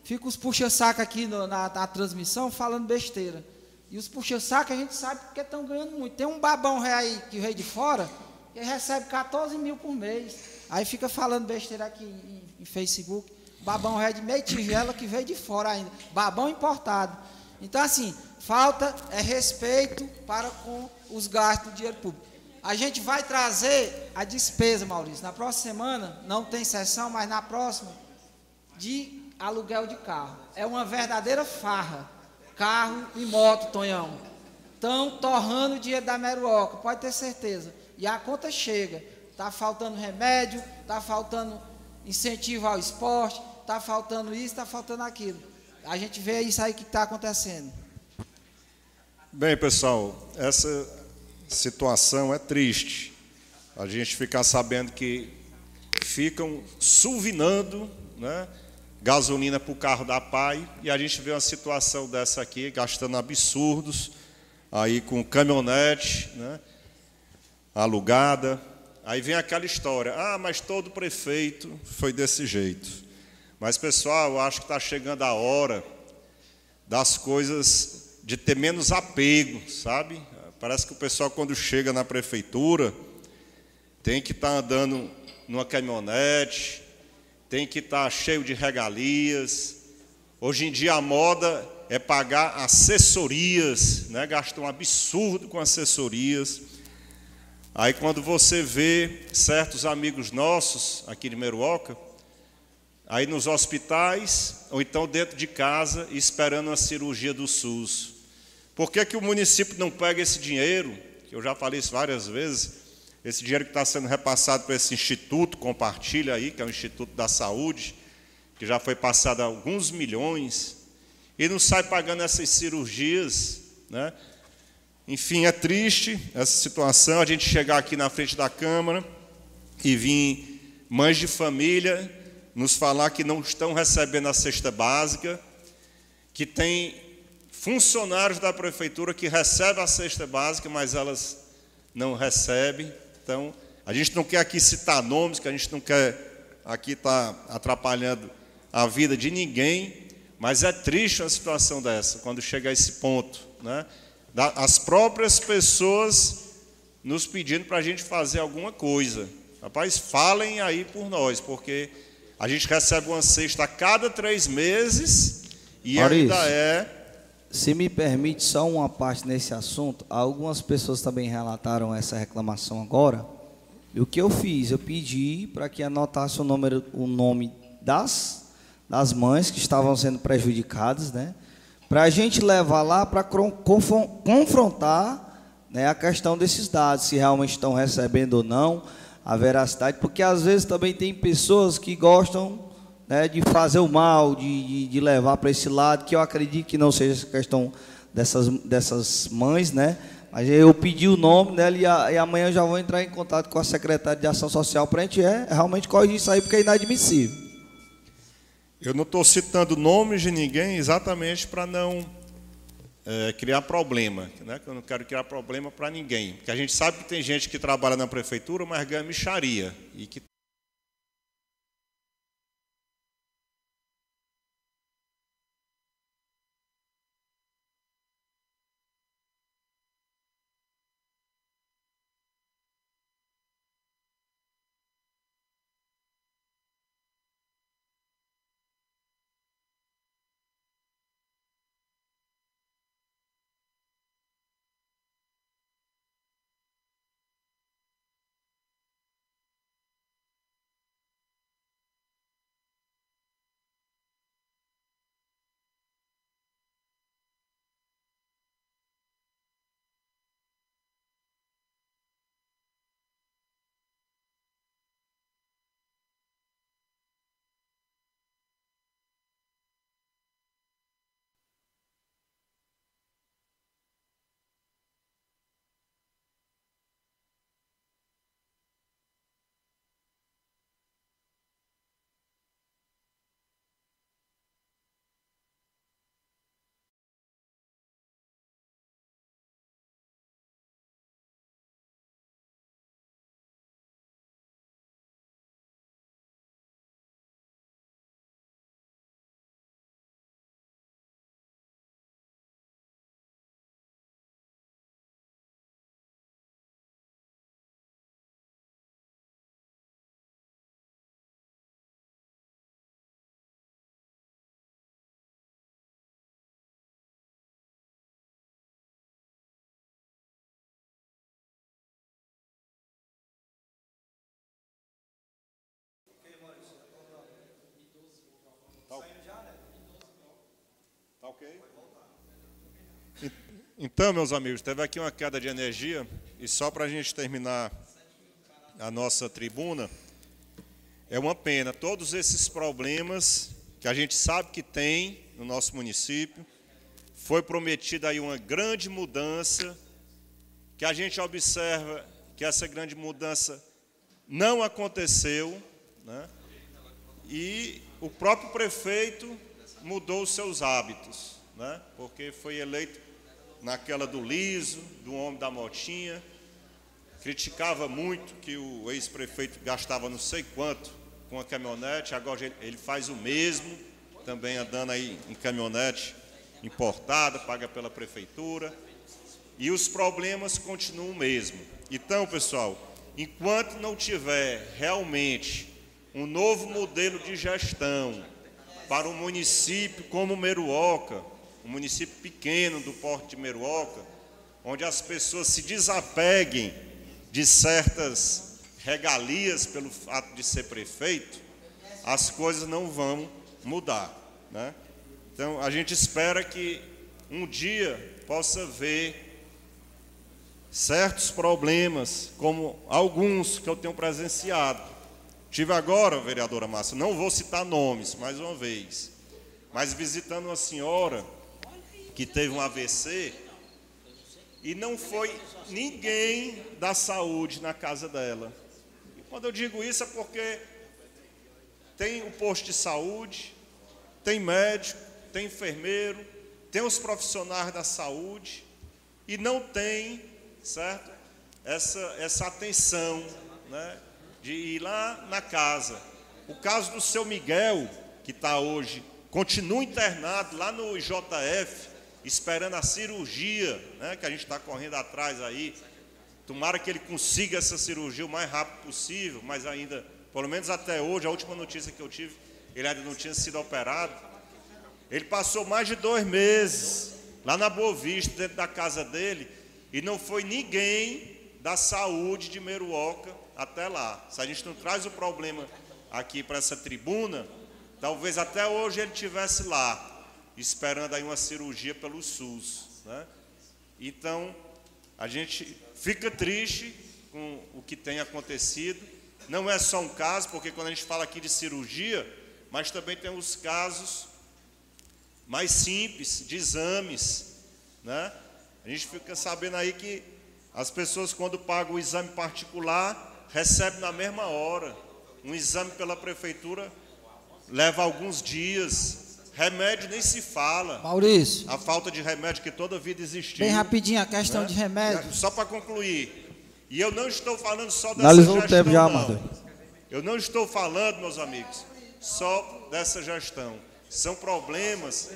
fica os puxa-saco aqui no, na, na, transmissão falando besteira. E os puxa-saco a gente sabe porque estão ganhando muito. Tem um babão aí que veio de fora, que recebe 14 mil por mês. Aí fica falando besteira aqui em, em Facebook. Babão é de meio tigela que veio de fora ainda. Babão importado. Então, assim, falta é respeito para com os gastos do dinheiro público. A gente vai trazer a despesa, Maurício. Na próxima semana, não tem sessão, mas na próxima, de aluguel de carro. É uma verdadeira farra. Carro e moto, Tonhão. Estão torrando o dinheiro da Meruoca, pode ter certeza. E a conta chega. Está faltando remédio, está faltando incentivo ao esporte, está faltando isso, está faltando aquilo. A gente vê isso aí que está acontecendo. Bem, pessoal, essa situação é triste. A gente ficar sabendo que ficam sulvinando né, gasolina para o carro da PAI e a gente vê uma situação dessa aqui, gastando absurdos, aí com caminhonete né, alugada. Aí vem aquela história, ah, mas todo prefeito foi desse jeito. Mas, pessoal, eu acho que está chegando a hora das coisas de ter menos apego, sabe? Parece que o pessoal, quando chega na prefeitura, tem que estar tá andando numa caminhonete, tem que estar tá cheio de regalias. Hoje em dia a moda é pagar assessorias, né? gasta um absurdo com assessorias. Aí quando você vê certos amigos nossos aqui de Meruoca, aí nos hospitais, ou então dentro de casa, esperando a cirurgia do SUS. Por que, que o município não pega esse dinheiro, que eu já falei isso várias vezes, esse dinheiro que está sendo repassado para esse instituto, compartilha aí, que é o Instituto da Saúde, que já foi passado alguns milhões, e não sai pagando essas cirurgias, né? Enfim, é triste essa situação, a gente chegar aqui na frente da Câmara e vim mães de família nos falar que não estão recebendo a cesta básica, que tem funcionários da prefeitura que recebem a cesta básica, mas elas não recebem. Então, a gente não quer aqui citar nomes, que a gente não quer aqui estar tá atrapalhando a vida de ninguém, mas é triste uma situação dessa, quando chega a esse ponto. Né? As próprias pessoas nos pedindo para a gente fazer alguma coisa. Rapaz, falem aí por nós, porque a gente recebe uma cesta a cada três meses e Maurício, ainda é. Se me permite só uma parte nesse assunto, algumas pessoas também relataram essa reclamação agora. E o que eu fiz? Eu pedi para que anotasse o, número, o nome das, das mães que estavam sendo prejudicadas, né? Para a gente levar lá para confrontar né, a questão desses dados, se realmente estão recebendo ou não, a veracidade, porque às vezes também tem pessoas que gostam né, de fazer o mal, de, de, de levar para esse lado, que eu acredito que não seja essa questão dessas, dessas mães, né? Mas eu pedi o nome dela e, a, e amanhã eu já vou entrar em contato com a secretária de Ação Social para a gente é, realmente corrigir isso aí, porque é inadmissível. Eu não estou citando nomes de ninguém exatamente para não é, criar problema, né? eu não quero criar problema para ninguém. Porque a gente sabe que tem gente que trabalha na prefeitura, mas ganha micharia, e que ok? Então, meus amigos, teve aqui uma queda de energia, e só para a gente terminar a nossa tribuna, é uma pena. Todos esses problemas que a gente sabe que tem no nosso município, foi prometida aí uma grande mudança, que a gente observa que essa grande mudança não aconteceu, né? e o próprio prefeito mudou os seus hábitos, né? porque foi eleito naquela do liso, do homem da motinha, criticava muito que o ex-prefeito gastava não sei quanto com a caminhonete, agora ele faz o mesmo, também andando aí em caminhonete importada, paga pela prefeitura, e os problemas continuam o mesmo. Então, pessoal, enquanto não tiver realmente um novo modelo de gestão, para um município como Meruoca, um município pequeno do porto de Meruoca, onde as pessoas se desapeguem de certas regalias pelo fato de ser prefeito, as coisas não vão mudar. Né? Então, a gente espera que um dia possa ver certos problemas, como alguns que eu tenho presenciado, Tive agora, vereadora Márcia, não vou citar nomes mais uma vez, mas visitando uma senhora que teve um AVC e não foi ninguém da saúde na casa dela. Quando eu digo isso é porque tem o posto de saúde, tem médico, tem enfermeiro, tem os profissionais da saúde e não tem, certo? Essa, essa atenção, né? De ir lá na casa. O caso do seu Miguel, que está hoje, continua internado lá no IJF, esperando a cirurgia, né? Que a gente está correndo atrás aí. Tomara que ele consiga essa cirurgia o mais rápido possível, mas ainda, pelo menos até hoje, a última notícia que eu tive, ele ainda não tinha sido operado. Ele passou mais de dois meses lá na Boa Vista, dentro da casa dele, e não foi ninguém da saúde de Meruoca até lá. Se a gente não traz o problema aqui para essa tribuna, talvez até hoje ele tivesse lá, esperando aí uma cirurgia pelo SUS. Né? Então, a gente fica triste com o que tem acontecido. Não é só um caso, porque quando a gente fala aqui de cirurgia, mas também tem os casos mais simples, de exames. Né? A gente fica sabendo aí que as pessoas, quando pagam o exame particular, recebem na mesma hora. Um exame pela prefeitura leva alguns dias. Remédio nem se fala. Maurício. A falta de remédio que toda vida existiu. Bem rapidinho a questão né? de remédio. Só para concluir. E eu não estou falando só dessa Analisou gestão. o tempo já, não. Amanda. Eu não estou falando, meus amigos, só dessa gestão. São problemas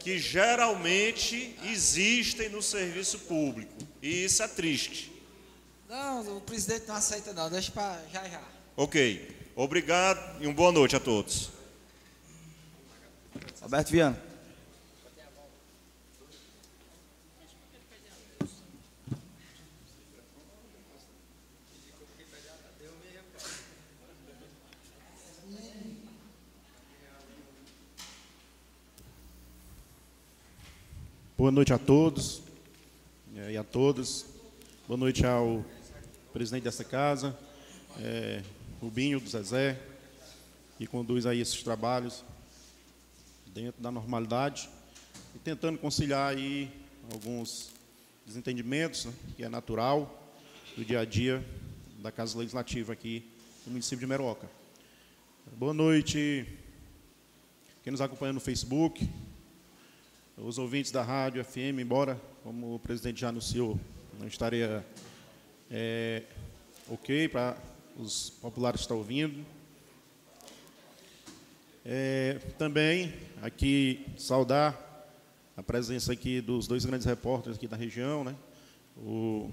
que geralmente existem no serviço público. E isso é triste. Não, o presidente não aceita não, deixa para já já. Ok. Obrigado e uma boa noite a todos. Roberto Viana. Boa noite a todos eh, e a todas. Boa noite ao presidente dessa casa, é, Rubinho do Zezé, que conduz aí esses trabalhos dentro da normalidade e tentando conciliar aí alguns desentendimentos, né, que é natural do dia a dia da Casa Legislativa aqui no município de Meroca. Boa noite quem nos acompanha no Facebook, os ouvintes da rádio FM, embora, como o presidente já anunciou, não estaria é, ok para os populares estar ouvindo. É, também aqui saudar a presença aqui dos dois grandes repórteres aqui da região, né? O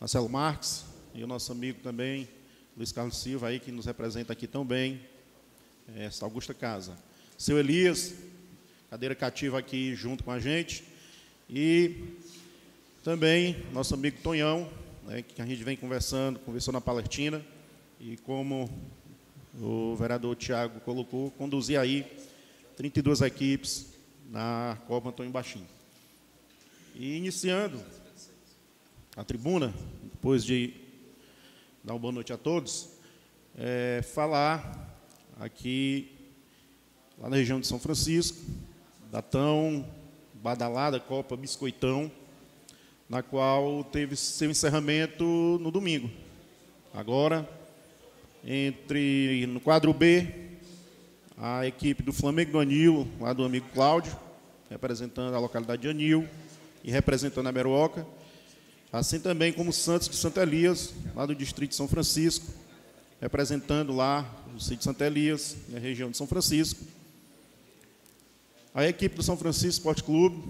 Marcelo Marques e o nosso amigo também, Luiz Carlos Silva, aí, que nos representa aqui tão bem, essa Augusta Casa. Seu Elias, cadeira cativa aqui junto com a gente. E também nosso amigo Tonhão, né, que a gente vem conversando, conversou na Palestina, e como o vereador Tiago colocou, conduzir aí 32 equipes na Copa Antônio Baixinho. E iniciando a tribuna, depois de dar uma boa noite a todos, é, falar aqui, lá na região de São Francisco, da tão badalada Copa Biscoitão, na qual teve seu encerramento no domingo. Agora, entre no quadro B, a equipe do Flamengo do Anil, lá do amigo Cláudio, representando a localidade de Anil e representando a Meruoca, assim também como Santos de Santa Elias, lá do distrito de São Francisco, representando lá o sítio de Santa Elias, na região de São Francisco. A equipe do São Francisco Esporte Clube,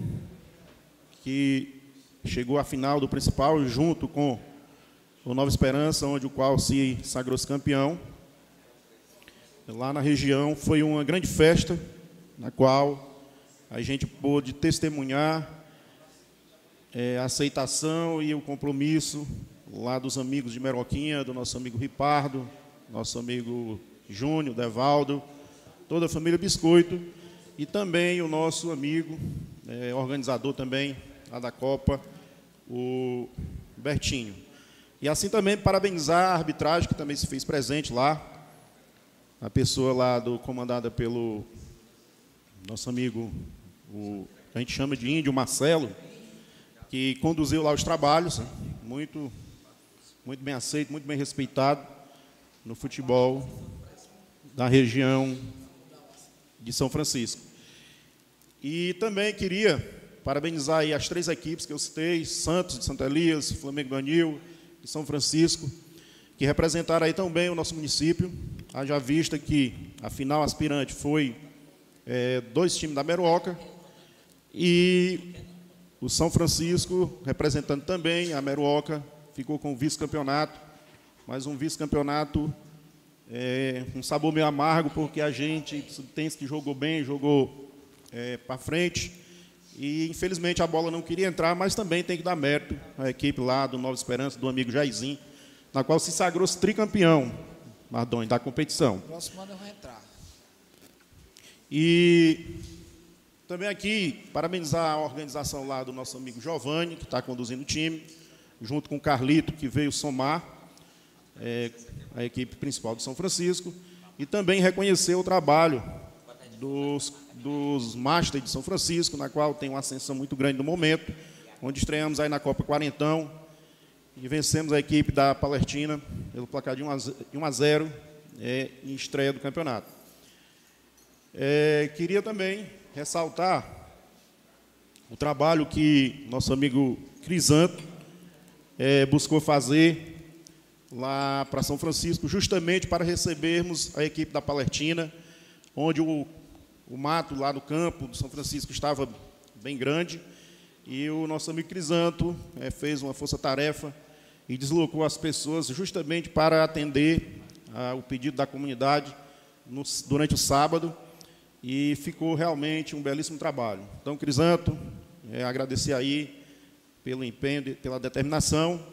que chegou à final do principal junto com o Nova Esperança, onde o qual se sagrou-se campeão. Lá na região foi uma grande festa, na qual a gente pôde testemunhar é, a aceitação e o compromisso lá dos amigos de Meroquinha, do nosso amigo Ripardo, nosso amigo Júnior, Devaldo, toda a família Biscoito e também o nosso amigo, é, organizador também lá da Copa, o Bertinho. E assim também parabenizar a arbitragem que também se fez presente lá, a pessoa lá do comandada pelo nosso amigo, o a gente chama de índio Marcelo, que conduziu lá os trabalhos, né? muito muito bem aceito, muito bem respeitado. no futebol da região de São Francisco. E também queria parabenizar aí as três equipes que eu citei, Santos de Santa Elias, Flamengo do Anil e São Francisco, que representaram aí tão bem o nosso município. Haja vista que a final aspirante foi é, dois times da Meruoca e o São Francisco, representando também a Meruoca, ficou com o vice-campeonato, mas um vice-campeonato é, um sabor meio amargo, porque a gente tem que jogou bem, jogou é, para frente, e infelizmente a bola não queria entrar, mas também tem que dar mérito à equipe lá do Nova Esperança, do amigo Jairzinho, na qual se sagrou-se tricampeão, Mardoni, da competição. Próximo ano eu vou entrar. E também aqui, parabenizar a organização lá do nosso amigo Giovanni, que está conduzindo o time, junto com o Carlito, que veio somar é, a equipe principal de São Francisco, e também reconhecer o trabalho dos, dos Master de São Francisco, na qual tem uma ascensão muito grande no momento, onde estreamos aí na Copa Quarentão e vencemos a equipe da Palertina pelo placar de 1 a 0 é, em estreia do campeonato. É, queria também ressaltar o trabalho que nosso amigo Crisanto é, buscou fazer lá para São Francisco, justamente para recebermos a equipe da Palertina, onde o, o mato lá no campo do São Francisco estava bem grande, e o nosso amigo Crisanto é, fez uma força-tarefa e deslocou as pessoas justamente para atender ah, o pedido da comunidade no, durante o sábado, e ficou realmente um belíssimo trabalho. Então, Crisanto, é, agradecer aí pelo empenho, pela determinação,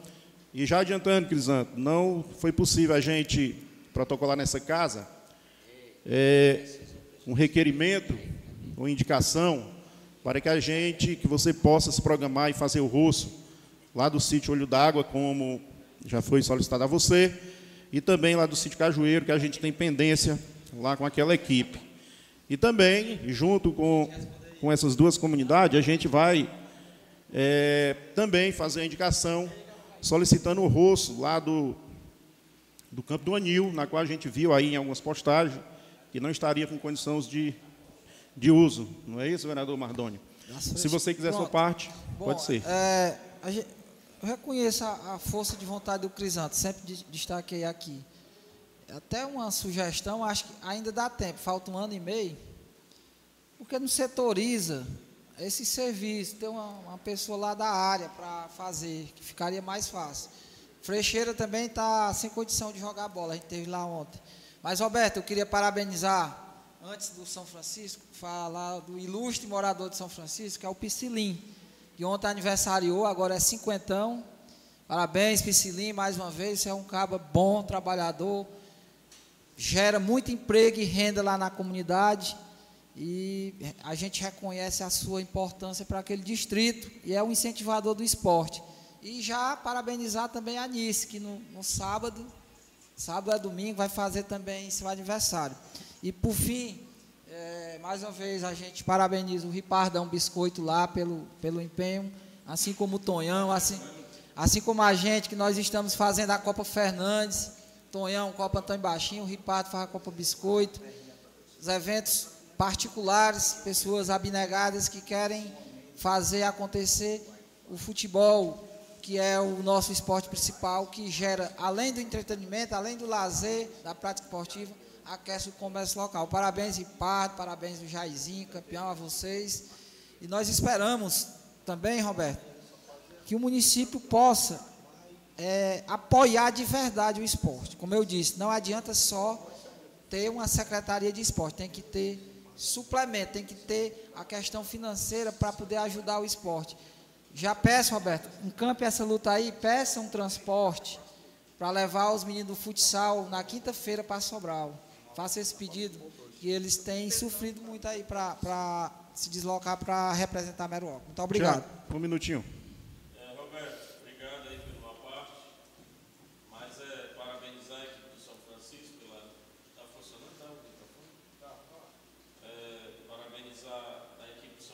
e já adiantando, Crisanto, não foi possível a gente protocolar nessa casa é, um requerimento ou indicação para que a gente, que você possa se programar e fazer o rosto lá do sítio Olho d'Água, como já foi solicitado a você, e também lá do sítio Cajueiro, que a gente tem pendência lá com aquela equipe. E também, junto com, com essas duas comunidades, a gente vai é, também fazer a indicação solicitando o rosto lá do, do campo do Anil, na qual a gente viu aí em algumas postagens que não estaria com condições de, de uso. Não é isso, vereador Mardoni? Se você quiser Pronto. sua parte, Bom, pode ser. É, gente, eu reconheço a, a, força de vontade do Crisanto, sempre destaquei aqui. Até uma sugestão, acho que ainda dá tempo, falta um ano e meio, porque não setoriza esse serviço, ter uma, uma pessoa lá da área para fazer, que ficaria mais fácil. Frecheira também está sem condição de jogar bola, a gente teve lá ontem. Mas, Roberto, eu queria parabenizar, antes do São Francisco, falar do ilustre morador de São Francisco, que é o Piscilim, que ontem aniversariou, agora é cinquentão. Parabéns, Piscilim, mais uma vez, você é um cabo bom, trabalhador, gera muito emprego e renda lá na comunidade e a gente reconhece a sua importância para aquele distrito e é um incentivador do esporte. E já parabenizar também a Nice, que no, no sábado, sábado é domingo, vai fazer também seu aniversário. E por fim, é, mais uma vez a gente parabeniza o Ripardão Biscoito lá pelo, pelo empenho, assim como o Tonhão, assim, assim como a gente que nós estamos fazendo a Copa Fernandes, Tonhão, Copa Antônio Baixinho, o Ripardo faz a Copa Biscoito, os eventos particulares, pessoas abnegadas que querem fazer acontecer o futebol, que é o nosso esporte principal, que gera, além do entretenimento, além do lazer, da prática esportiva, aquece o comércio local. Parabéns, Ripardo, parabéns, Jairzinho, campeão a vocês. E nós esperamos também, Roberto, que o município possa é, apoiar de verdade o esporte. Como eu disse, não adianta só ter uma secretaria de esporte, tem que ter suplemento, tem que ter a questão financeira para poder ajudar o esporte. Já peço, Roberto, encampe essa luta aí, peça um transporte para levar os meninos do futsal na quinta-feira para Sobral. Faça esse pedido, que eles têm sofrido muito aí para se deslocar para representar Meruoca. Muito obrigado. um minutinho.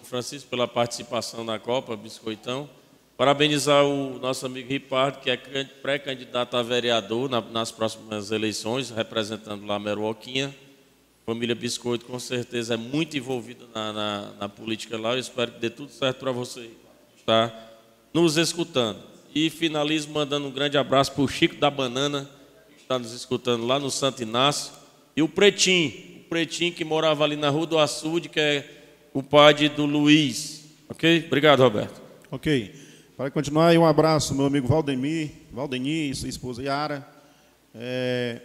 Francisco pela participação na Copa, Biscoitão. Parabenizar o nosso amigo Ripardo, que é pré-candidato a vereador nas próximas eleições, representando lá Meruoquinha. Família Biscoito, com certeza, é muito envolvida na, na, na política lá. Eu espero que dê tudo certo para você estar nos escutando. E finalizo mandando um grande abraço para o Chico da Banana, que está nos escutando lá no Santo Inácio. E o Pretinho, o Pretinho que morava ali na Rua do Açude, que é o pai do Luiz. Ok? Obrigado, Roberto. Ok. Para continuar, um abraço meu amigo Valdemir, Valdemir, sua esposa Yara, é,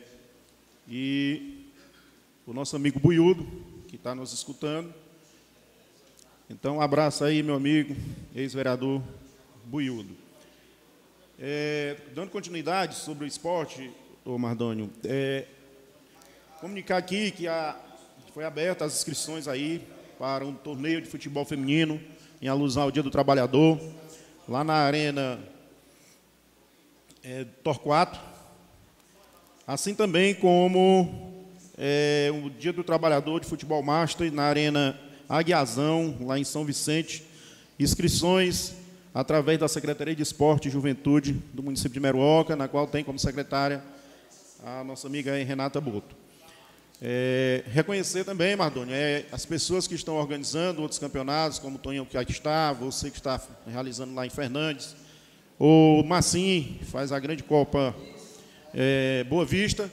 e o nosso amigo Buiudo, que está nos escutando. Então, um abraço aí, meu amigo, ex-vereador Buiudo. É, dando continuidade sobre o esporte, ô Mardônio, é, comunicar aqui que a, foi aberta as inscrições aí para um torneio de futebol feminino em alusão ao Dia do Trabalhador lá na Arena é, Torquato, assim também como é, o Dia do Trabalhador de Futebol Master na Arena Aguiazão, lá em São Vicente. Inscrições através da Secretaria de Esporte e Juventude do município de Meruoca, na qual tem como secretária a nossa amiga Renata Boto. É, reconhecer também, Mardônio, é, as pessoas que estão organizando outros campeonatos, como o Tonhão que aqui está, você que está realizando lá em Fernandes, o Massim, que faz a grande Copa é, Boa Vista,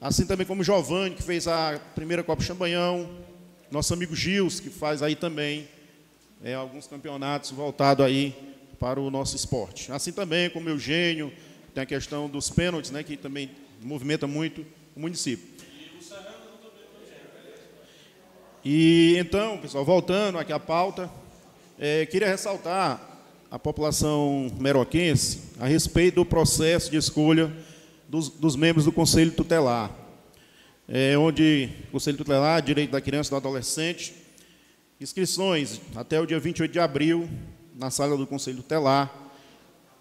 assim também como o Giovanni, que fez a primeira Copa Chambanhão, nosso amigo Gils, que faz aí também é, alguns campeonatos voltados aí para o nosso esporte. Assim também como o Eugênio, tem a questão dos pênaltis, né, que também movimenta muito o município. E então, pessoal, voltando aqui à pauta, é, queria ressaltar a população meroquense a respeito do processo de escolha dos, dos membros do Conselho Tutelar, é, onde o Conselho Tutelar, Direito da Criança e do Adolescente, inscrições até o dia 28 de abril, na sala do Conselho Tutelar.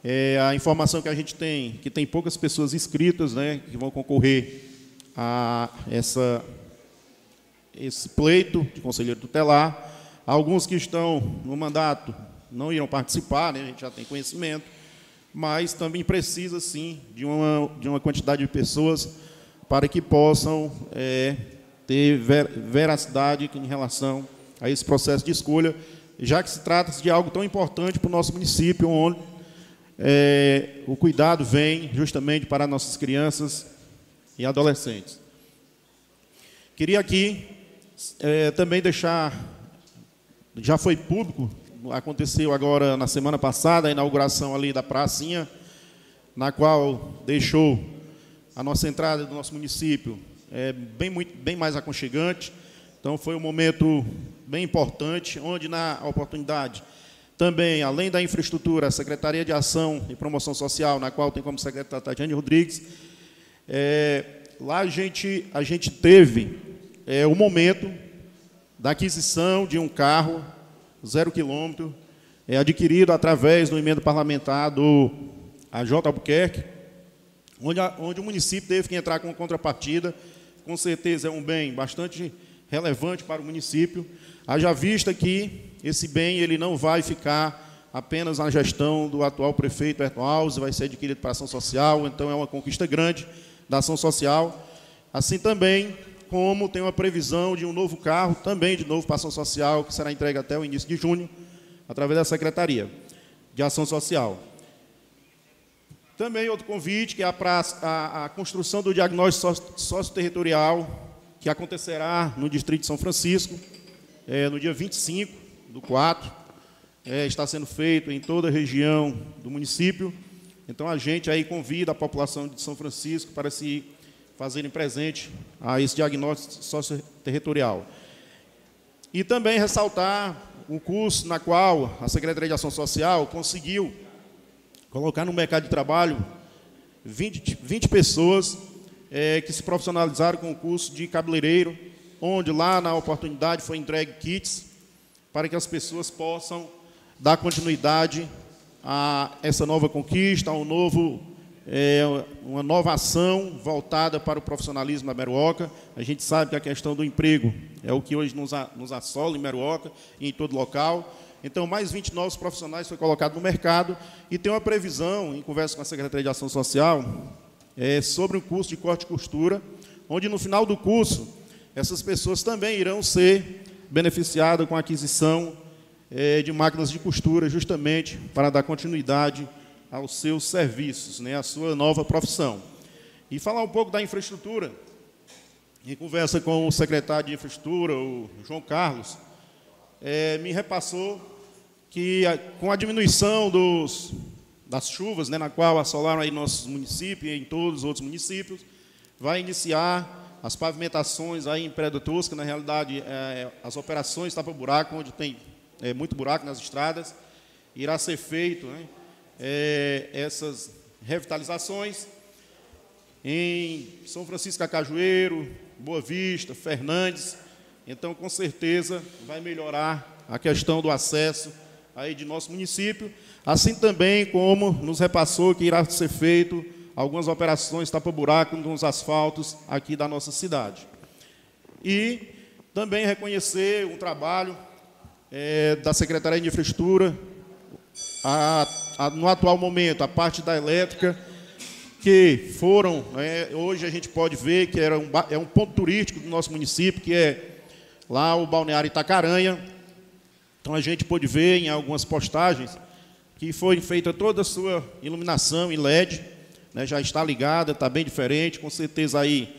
É, a informação que a gente tem, que tem poucas pessoas inscritas, né, que vão concorrer a essa esse pleito de conselheiro tutelar. Alguns que estão no mandato não irão participar, né, a gente já tem conhecimento, mas também precisa, sim, de uma, de uma quantidade de pessoas para que possam é, ter ver, veracidade em relação a esse processo de escolha, já que se trata de algo tão importante para o nosso município, onde é, o cuidado vem justamente para nossas crianças e adolescentes. Queria aqui é, também deixar, já foi público, aconteceu agora na semana passada a inauguração ali da pracinha, na qual deixou a nossa entrada do nosso município é, bem, muito, bem mais aconchegante. Então foi um momento bem importante, onde na oportunidade também, além da infraestrutura, a Secretaria de Ação e Promoção Social, na qual tem como secretária Tatiane Rodrigues, é, lá a gente, a gente teve é o momento da aquisição de um carro zero quilômetro, é adquirido através do emenda parlamentar do AJ Albuquerque, onde, a, onde o município teve que entrar com contrapartida. Com certeza é um bem bastante relevante para o município, haja vista que esse bem ele não vai ficar apenas na gestão do atual prefeito Berto Alves, vai ser adquirido para a ação social, então é uma conquista grande da ação social. Assim também como tem uma previsão de um novo carro, também de novo para ação social, que será entregue até o início de junho, através da Secretaria de Ação Social. Também outro convite, que é a, praça, a, a construção do diagnóstico socioterritorial, que acontecerá no Distrito de São Francisco, é, no dia 25 do 4. É, está sendo feito em toda a região do município. Então, a gente aí convida a população de São Francisco para se fazerem presente a esse diagnóstico socioterritorial. E também ressaltar o curso na qual a Secretaria de Ação Social conseguiu colocar no mercado de trabalho 20, 20 pessoas é, que se profissionalizaram com o curso de cabeleireiro, onde lá na oportunidade foi entregue kits para que as pessoas possam dar continuidade a essa nova conquista, a um novo é uma nova ação voltada para o profissionalismo na Meruoca. A gente sabe que a questão do emprego é o que hoje nos, nos assola em Meruoca e em todo local. Então, mais 20 novos profissionais foi colocado no mercado e tem uma previsão, em conversa com a Secretaria de Ação Social, é, sobre um curso de corte e costura, onde no final do curso, essas pessoas também irão ser beneficiadas com a aquisição é, de máquinas de costura, justamente para dar continuidade aos seus serviços, né, à sua nova profissão. E falar um pouco da infraestrutura, em conversa com o secretário de infraestrutura, o João Carlos, é, me repassou que com a diminuição dos, das chuvas, né, na qual assolaram aí nossos municípios e em todos os outros municípios, vai iniciar as pavimentações aí em Pedra Tosca, na realidade, é, as operações tapa-buraco, onde tem é, muito buraco nas estradas, irá ser feito né, é, essas revitalizações em São Francisco Cajueiro, Boa Vista, Fernandes, então com certeza vai melhorar a questão do acesso aí de nosso município, assim também como nos repassou que irá ser feito algumas operações tapa-buraco nos asfaltos aqui da nossa cidade. E também reconhecer um trabalho é, da Secretaria de Infraestrutura, a, a, no atual momento, a parte da elétrica, que foram, né, hoje a gente pode ver que era um, é um ponto turístico do nosso município, que é lá o Balneário Itacaranha, então a gente pôde ver em algumas postagens que foi feita toda a sua iluminação em LED, né, já está ligada, está bem diferente, com certeza aí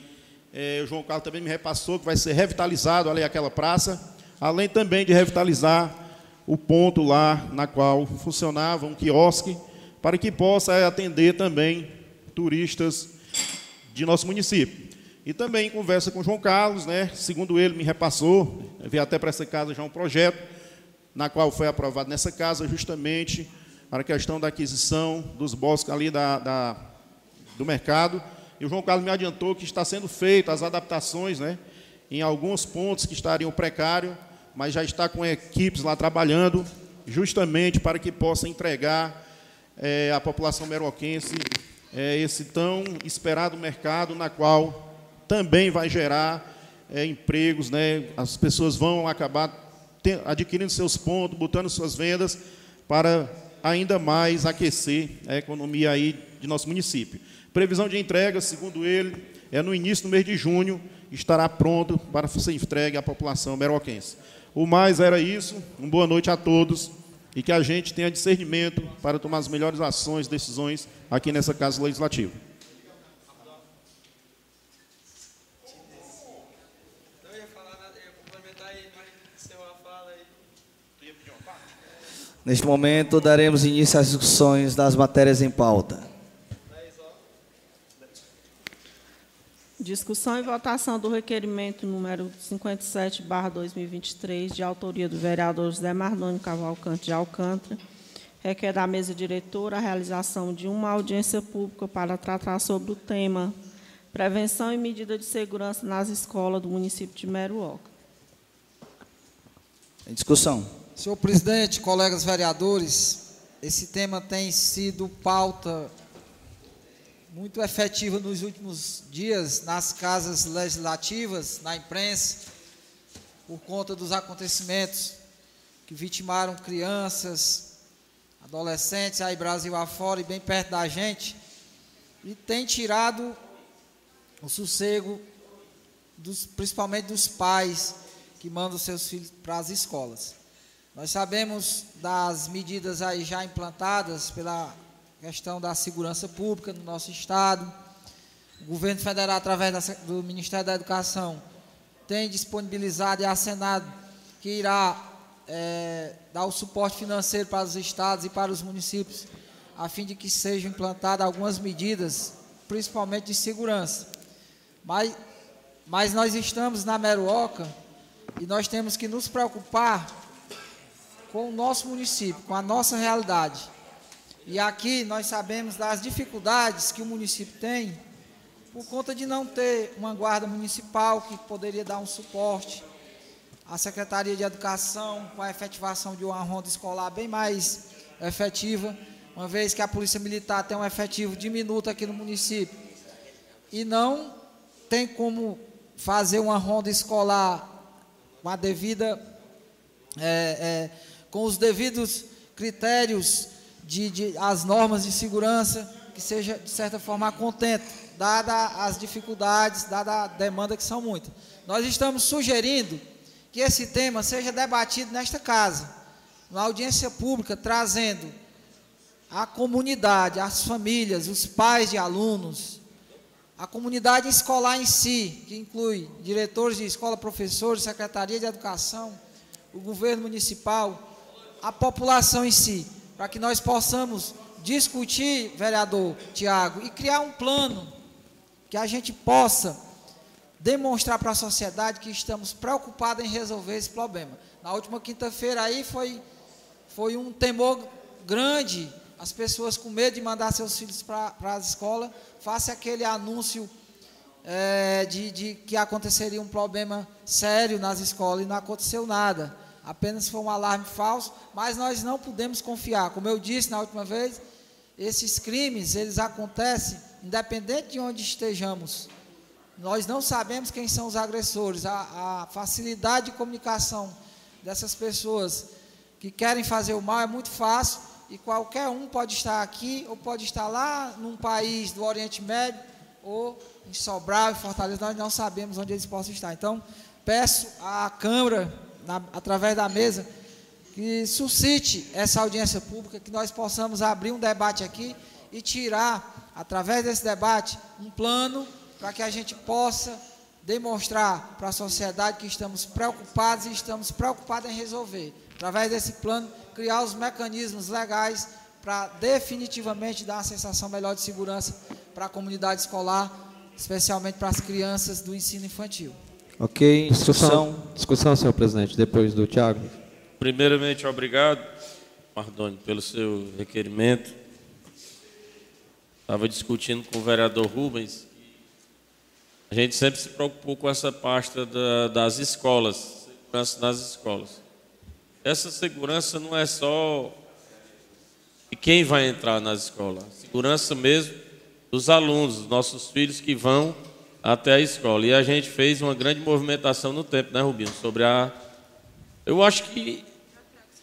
é, o João Carlos também me repassou que vai ser revitalizado ali aquela praça, além também de revitalizar o ponto lá na qual funcionava um quiosque, para que possa atender também turistas de nosso município. E também conversa com João Carlos, né, segundo ele me repassou, veio até para essa casa já um projeto, na qual foi aprovado nessa casa justamente para a questão da aquisição dos bosques ali da, da, do mercado. E o João Carlos me adiantou que está sendo feito as adaptações né, em alguns pontos que estariam precários, mas já está com equipes lá trabalhando justamente para que possa entregar é, à população meroquense é, esse tão esperado mercado, na qual também vai gerar é, empregos, né, as pessoas vão acabar adquirindo seus pontos, botando suas vendas para ainda mais aquecer a economia aí de nosso município. Previsão de entrega, segundo ele, é no início do mês de junho, estará pronto para ser entregue à população meroquense. O mais era isso, uma boa noite a todos e que a gente tenha discernimento para tomar as melhores ações, decisões aqui nessa Casa Legislativa. Neste momento, daremos início às discussões das matérias em pauta. Discussão e votação do requerimento número 57, barra 2023, de autoria do vereador José Mardônio Cavalcante de Alcântara, requer da mesa diretora a realização de uma audiência pública para tratar sobre o tema Prevenção e medida de segurança nas escolas do município de Meruoca. Em discussão. Senhor presidente, colegas vereadores, esse tema tem sido pauta muito efetiva nos últimos dias nas casas legislativas, na imprensa, por conta dos acontecimentos que vitimaram crianças, adolescentes aí Brasil afora e bem perto da gente, e tem tirado o sossego dos, principalmente dos pais que mandam seus filhos para as escolas. Nós sabemos das medidas aí já implantadas pela questão da segurança pública no nosso estado. O governo federal, através do Ministério da Educação, tem disponibilizado e acenado que irá é, dar o suporte financeiro para os estados e para os municípios, a fim de que sejam implantadas algumas medidas, principalmente de segurança. Mas, mas nós estamos na Meruoca e nós temos que nos preocupar com o nosso município, com a nossa realidade. E aqui nós sabemos das dificuldades que o município tem por conta de não ter uma guarda municipal que poderia dar um suporte à Secretaria de Educação com a efetivação de uma ronda escolar bem mais efetiva, uma vez que a Polícia Militar tem um efetivo diminuto aqui no município. E não tem como fazer uma ronda escolar com a devida é, é, com os devidos critérios de, de as normas de segurança, que seja de certa forma contente, dada as dificuldades, dada a demanda que são muitas. Nós estamos sugerindo que esse tema seja debatido nesta casa, na audiência pública, trazendo a comunidade, as famílias, os pais de alunos, a comunidade escolar em si, que inclui diretores de escola, professores, secretaria de educação, o governo municipal, a população em si, para que nós possamos discutir, vereador Tiago, e criar um plano que a gente possa demonstrar para a sociedade que estamos preocupados em resolver esse problema. Na última quinta-feira aí foi, foi um temor grande, as pessoas com medo de mandar seus filhos para as escolas, faça aquele anúncio é, de, de que aconteceria um problema sério nas escolas e não aconteceu nada. Apenas foi um alarme falso, mas nós não podemos confiar. Como eu disse na última vez, esses crimes, eles acontecem independente de onde estejamos. Nós não sabemos quem são os agressores. A, a facilidade de comunicação dessas pessoas que querem fazer o mal é muito fácil e qualquer um pode estar aqui ou pode estar lá num país do Oriente Médio ou em Sobral, em Fortaleza, nós não sabemos onde eles possam estar. Então, peço à Câmara, na, através da mesa, que suscite essa audiência pública, que nós possamos abrir um debate aqui e tirar, através desse debate, um plano para que a gente possa demonstrar para a sociedade que estamos preocupados e estamos preocupados em resolver. Através desse plano, criar os mecanismos legais para definitivamente dar uma sensação melhor de segurança para a comunidade escolar, especialmente para as crianças do ensino infantil. Ok, discussão. Discussão, senhor presidente, depois do Tiago. Primeiramente, obrigado, Mardoni, pelo seu requerimento. Estava discutindo com o vereador Rubens. A gente sempre se preocupou com essa pasta da, das escolas, segurança das escolas. Essa segurança não é só de quem vai entrar nas escolas, segurança mesmo dos alunos, dos nossos filhos que vão até a escola. E a gente fez uma grande movimentação no tempo, né, Rubinho? Sobre a. Eu acho que.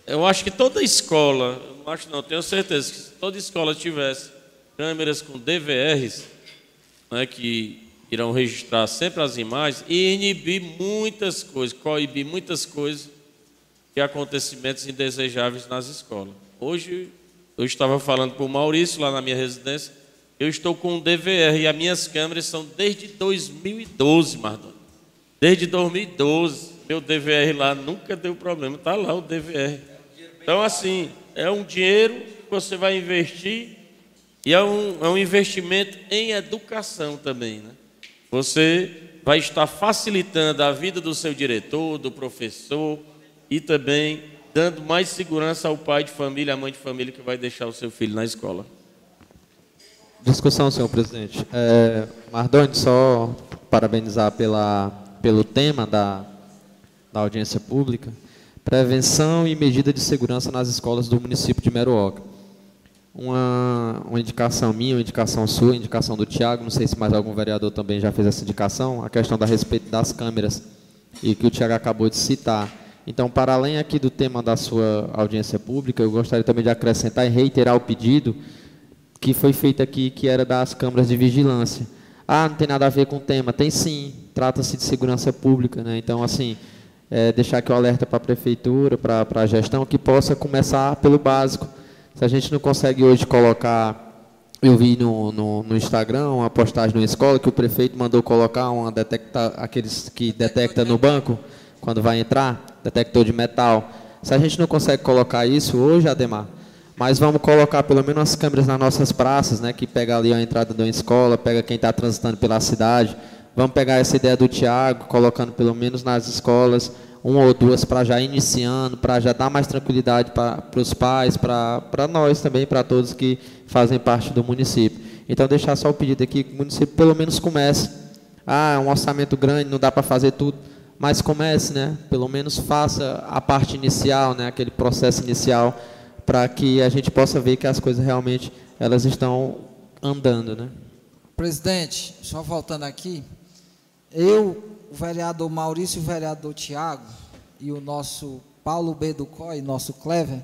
Eu acho que toda escola, não acho não, tenho certeza que se toda escola tivesse câmeras com DVRs, né, que irão registrar sempre as imagens e inibir muitas coisas, coibir muitas coisas e acontecimentos indesejáveis nas escolas. Hoje, eu estava falando para o Maurício, lá na minha residência, eu estou com um DVR e as minhas câmeras são desde 2012, Mardoni. Desde 2012. Meu DVR lá nunca deu problema, está lá o DVR. Então, assim, é um dinheiro que você vai investir e é um, é um investimento em educação também. Né? Você vai estar facilitando a vida do seu diretor, do professor, e também dando mais segurança ao pai de família, à mãe de família que vai deixar o seu filho na escola. Discussão, senhor presidente. É, Mardoni, só parabenizar pela, pelo tema da, da audiência pública. Prevenção e medida de segurança nas escolas do município de Meruoca. Uma, uma indicação minha, uma indicação sua, uma indicação do Tiago, não sei se mais algum vereador também já fez essa indicação, a questão da respeito das câmeras, e que o Tiago acabou de citar. Então, para além aqui do tema da sua audiência pública, eu gostaria também de acrescentar e reiterar o pedido que foi feito aqui, que era das câmaras de vigilância. Ah, não tem nada a ver com o tema. Tem sim, trata-se de segurança pública. Né? Então, assim, é, deixar aqui o alerta para a prefeitura, para a gestão, que possa começar pelo básico. Se a gente não consegue hoje colocar... Eu vi no, no, no Instagram uma postagem numa escola que o prefeito mandou colocar uma detecta, aqueles que detecta no banco quando vai entrar, detector de metal. Se a gente não consegue colocar isso hoje, Ademar, mas vamos colocar pelo menos as câmeras nas nossas praças, né, que pega ali a entrada de uma escola, pega quem está transitando pela cidade. Vamos pegar essa ideia do Tiago, colocando pelo menos nas escolas, uma ou duas para já iniciando, para já dar mais tranquilidade para os pais, para nós também, para todos que fazem parte do município. Então, deixar só o pedido aqui que o município pelo menos comece. Ah, um orçamento grande, não dá para fazer tudo mas comece, né? Pelo menos faça a parte inicial, né? Aquele processo inicial, para que a gente possa ver que as coisas realmente elas estão andando, né? Presidente, só voltando aqui, eu, o vereador Maurício o vereador Tiago e o nosso Paulo B. do nosso Clever,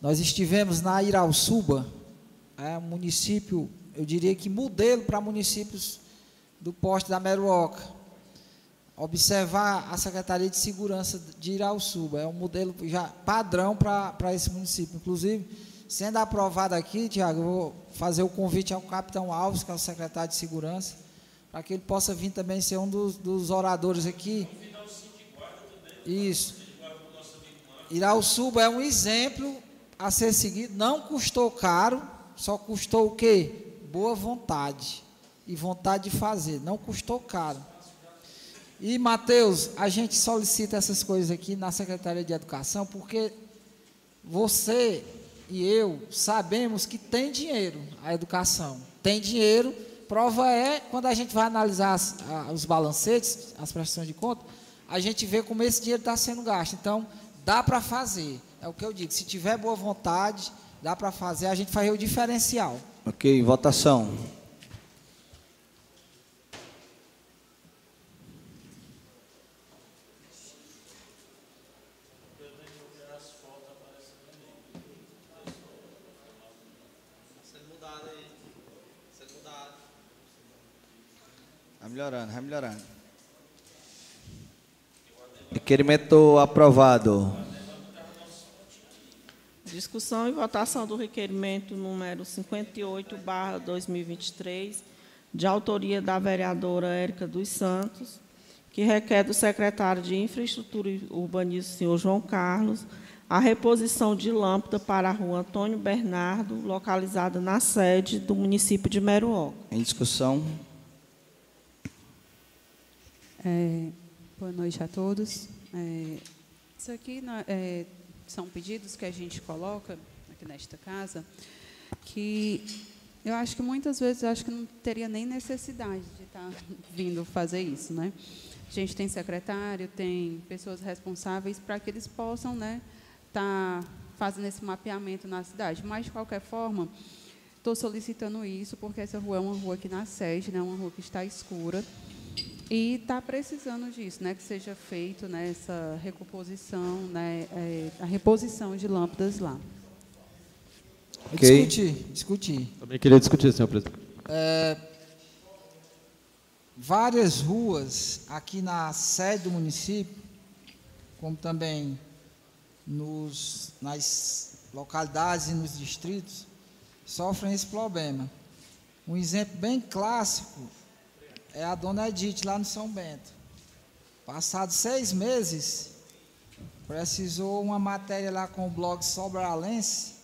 nós estivemos na Irauçuba, é um município, eu diria que modelo para municípios do poste da Meruoca. Observar a Secretaria de Segurança de Irauçuba, é um modelo já padrão para esse município. Inclusive, sendo aprovado aqui, Tiago, eu vou fazer o convite ao capitão Alves, que é o secretário de Segurança, para que ele possa vir também ser um dos, dos oradores aqui. Isso. Irauçuba é um exemplo a ser seguido, não custou caro, só custou o quê? Boa vontade e vontade de fazer, não custou caro. E Mateus, a gente solicita essas coisas aqui na Secretaria de Educação porque você e eu sabemos que tem dinheiro a educação. Tem dinheiro, prova é quando a gente vai analisar as, a, os balancetes, as prestações de conta, a gente vê como esse dinheiro está sendo gasto. Então, dá para fazer. É o que eu digo. Se tiver boa vontade, dá para fazer, a gente faz o diferencial. Ok, votação. Vai melhorando, vai melhorando. Requerimento aprovado. Discussão e votação do requerimento número 58, barra 2023, de autoria da vereadora Érica dos Santos, que requer do secretário de Infraestrutura e Urbanismo, senhor João Carlos, a reposição de lâmpada para a rua Antônio Bernardo, localizada na sede do município de Meruoca. Em discussão. É, boa noite a todos. É, isso aqui é, são pedidos que a gente coloca aqui nesta casa, que eu acho que muitas vezes acho que não teria nem necessidade de estar *laughs* vindo fazer isso, né? A gente tem secretário, tem pessoas responsáveis para que eles possam, né, estar tá fazendo esse mapeamento na cidade. Mas de qualquer forma, estou solicitando isso porque essa rua é uma rua aqui na sede, né, uma rua que está escura. E está precisando disso, né, que seja feito né, essa recomposição, né, é, a reposição de lâmpadas lá. Ok. Discutir, discutir. Também queria discutir, senhor presidente. É, várias ruas aqui na sede do município, como também nos, nas localidades e nos distritos, sofrem esse problema. Um exemplo bem clássico é a dona Edith, lá no São Bento. Passados seis meses, precisou uma matéria lá com o blog Sobralense.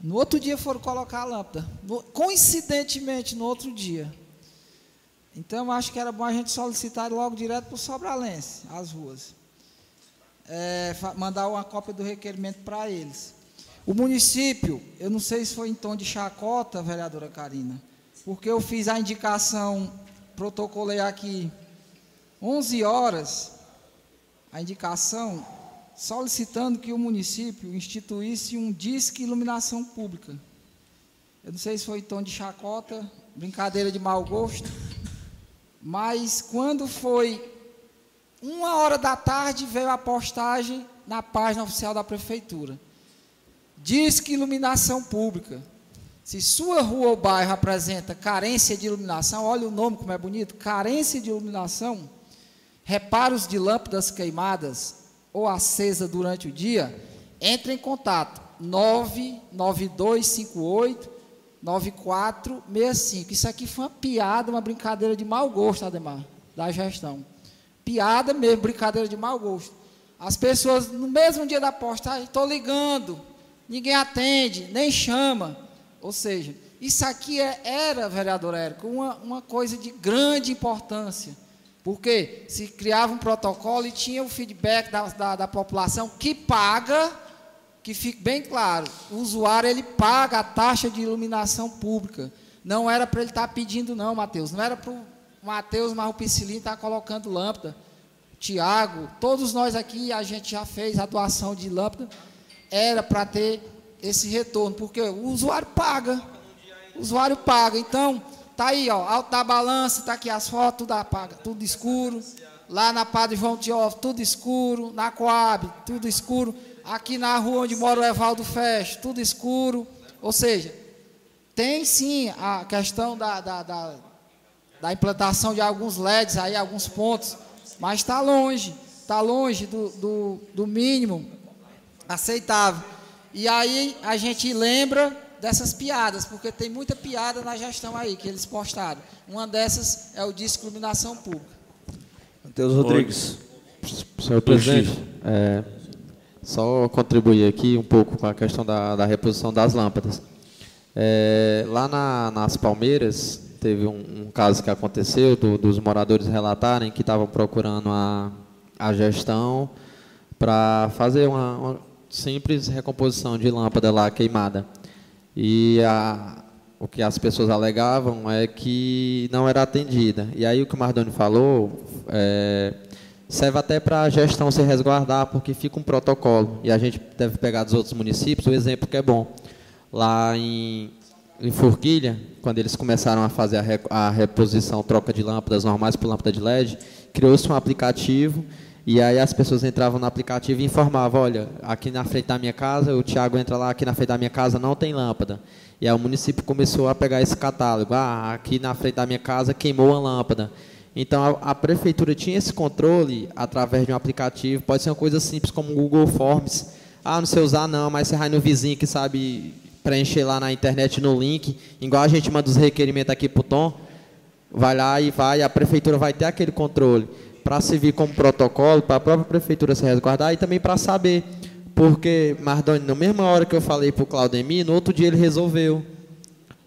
No outro dia foram colocar a lâmpada. No, coincidentemente, no outro dia. Então, acho que era bom a gente solicitar logo direto para o Sobralense, as ruas. É, mandar uma cópia do requerimento para eles. O município, eu não sei se foi em tom de chacota, vereadora Karina, porque eu fiz a indicação protocolei aqui 11 horas a indicação solicitando que o município instituísse um disque iluminação pública. Eu não sei se foi tom de chacota, brincadeira de mau gosto, mas quando foi uma hora da tarde veio a postagem na página oficial da prefeitura. Disque iluminação pública. Se sua rua ou bairro apresenta carência de iluminação, olha o nome como é bonito, carência de iluminação, reparos de lâmpadas queimadas ou acesa durante o dia, entre em contato 99258 9465. Isso aqui foi uma piada, uma brincadeira de mau gosto, Ademar, da gestão. Piada mesmo, brincadeira de mau gosto. As pessoas, no mesmo dia da postagem, estou ligando, ninguém atende, nem chama. Ou seja, isso aqui é, era, vereador Érico, uma, uma coisa de grande importância. Porque se criava um protocolo e tinha o feedback da, da, da população que paga, que fique bem claro, o usuário ele paga a taxa de iluminação pública. Não era para ele estar tá pedindo, não, Matheus. Não era para o Matheus Marrupicilin estar tá colocando lâmpada. Tiago, todos nós aqui, a gente já fez a doação de lâmpada. Era para ter esse retorno, porque o usuário paga. O usuário paga. Então, tá aí, ó, alta balança, tá aqui as fotos, tudo apaga, tudo escuro. lá na Padre João Teófilo, tudo escuro, na Coab, tudo escuro, aqui na rua onde mora o Evaldo Festo, tudo escuro. Ou seja, tem sim a questão da, da, da, da implantação de alguns LEDs aí, alguns pontos, mas está longe, está longe do, do, do mínimo aceitável. E aí a gente lembra dessas piadas, porque tem muita piada na gestão aí que eles postaram. Uma dessas é o discriminação pública. Matheus Rodrigues. Senhor presidente, é, só contribuir aqui um pouco com a questão da, da reposição das lâmpadas. É, lá na, nas Palmeiras, teve um, um, caso que aconteceu do, dos moradores relatarem que estavam procurando a, a gestão para fazer uma, uma simples recomposição de lâmpada lá queimada. E a, o que as pessoas alegavam é que não era atendida. E aí o que o Mardoni falou é, serve até para a gestão se resguardar, porque fica um protocolo. E a gente deve pegar dos outros municípios o exemplo que é bom. Lá em, em Forquilha, quando eles começaram a fazer a, re, a reposição, troca de lâmpadas normais por lâmpada de LED, criou-se um aplicativo e aí as pessoas entravam no aplicativo e informavam, olha, aqui na frente da minha casa, o Tiago entra lá, aqui na frente da minha casa não tem lâmpada. E aí o município começou a pegar esse catálogo, ah, aqui na frente da minha casa queimou a lâmpada. Então a, a prefeitura tinha esse controle através de um aplicativo, pode ser uma coisa simples como o Google Forms. Ah, não sei usar não, mas você vai no vizinho que sabe preencher lá na internet no link, igual a gente manda os requerimentos aqui para o Tom, vai lá e vai, a prefeitura vai ter aquele controle para servir como protocolo, para a própria prefeitura se resguardar e também para saber. Porque, Mardoni, na mesma hora que eu falei para o Claudemir, no outro dia ele resolveu.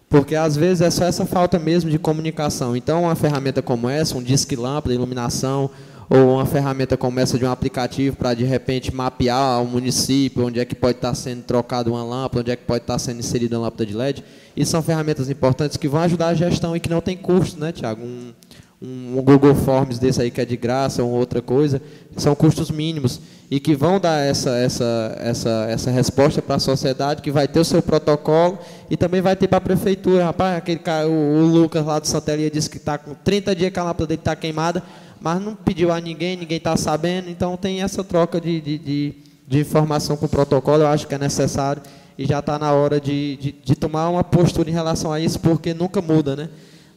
Porque às vezes é só essa falta mesmo de comunicação. Então, uma ferramenta como essa, um disque lâmpada, iluminação, ou uma ferramenta como essa de um aplicativo para de repente mapear o município, onde é que pode estar sendo trocado uma lâmpada, onde é que pode estar sendo inserida uma lâmpada de LED. Isso são ferramentas importantes que vão ajudar a gestão e que não tem custo, né, Tiago? Um, um Google Forms desse aí que é de graça ou outra coisa, são custos mínimos e que vão dar essa, essa, essa, essa resposta para a sociedade, que vai ter o seu protocolo e também vai ter para a prefeitura. Rapaz, aquele cara, o, o Lucas lá do Santelia disse que está com 30 dias que a lâmpada dele está queimada, mas não pediu a ninguém, ninguém está sabendo, então tem essa troca de, de, de, de informação com o protocolo, eu acho que é necessário e já está na hora de, de, de tomar uma postura em relação a isso, porque nunca muda, né?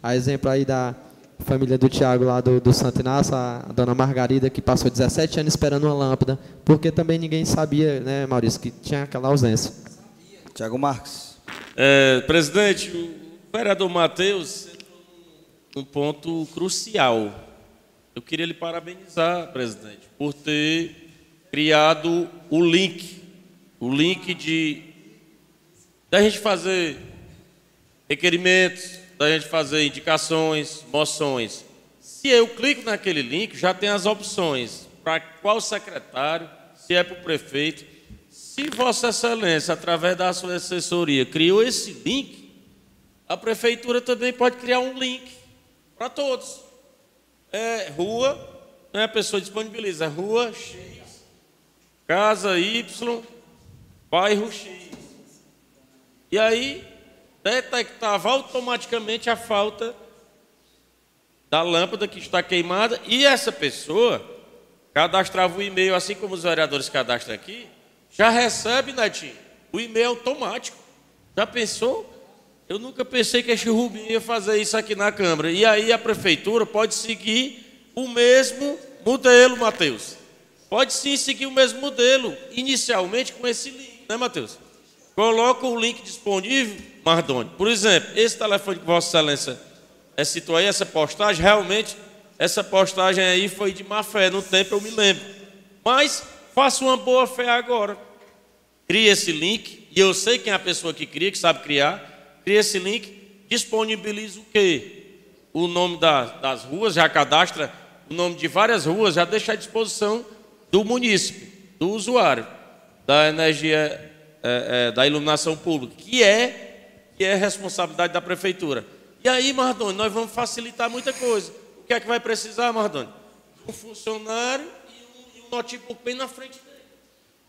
A exemplo aí da, família do Tiago lá do, do Santo Inácio, a, dona Margarida, que passou 17 anos esperando uma lâmpada, porque também ninguém sabia, né, Maurício, que tinha aquela ausência. Tiago Marques. É, presidente, o vereador Matheus um ponto crucial. Eu queria lhe parabenizar, presidente, por ter criado o link, o link de da gente fazer requerimentos, da gente fazer indicações, moções. Se eu clico naquele link, já tem as opções para qual secretário, se é para o prefeito. Se Vossa Excelência, através da sua assessoria, criou esse link, a prefeitura também pode criar um link para todos. É rua, né, a pessoa disponibiliza rua X, casa Y, bairro X. E aí detectava automaticamente a falta da lâmpada que está queimada e essa pessoa cadastrava o e-mail, assim como os vereadores cadastram aqui, já recebe, Netinho, o e-mail automático. Já pensou? Eu nunca pensei que este Rubinho ia fazer isso aqui na Câmara. E aí a prefeitura pode seguir o mesmo modelo, Matheus. Pode sim seguir o mesmo modelo, inicialmente com esse link, né, Matheus? Coloca o link disponível, Mardoni. Por exemplo, esse telefone que Vossa Excelência é, citou aí, essa postagem, realmente, essa postagem aí foi de má fé, no tempo eu me lembro. Mas faça uma boa fé agora. Crie esse link, e eu sei quem é a pessoa que cria, que sabe criar. Crie esse link, disponibiliza o quê? O nome da, das ruas, já cadastra o nome de várias ruas, já deixa à disposição do munícipe, do usuário, da energia é, é, da iluminação pública, que é, que é responsabilidade da prefeitura. E aí, Mardoni, nós vamos facilitar muita coisa. O que é que vai precisar, Mardoni? Um funcionário e um, e um notebook bem na frente dele.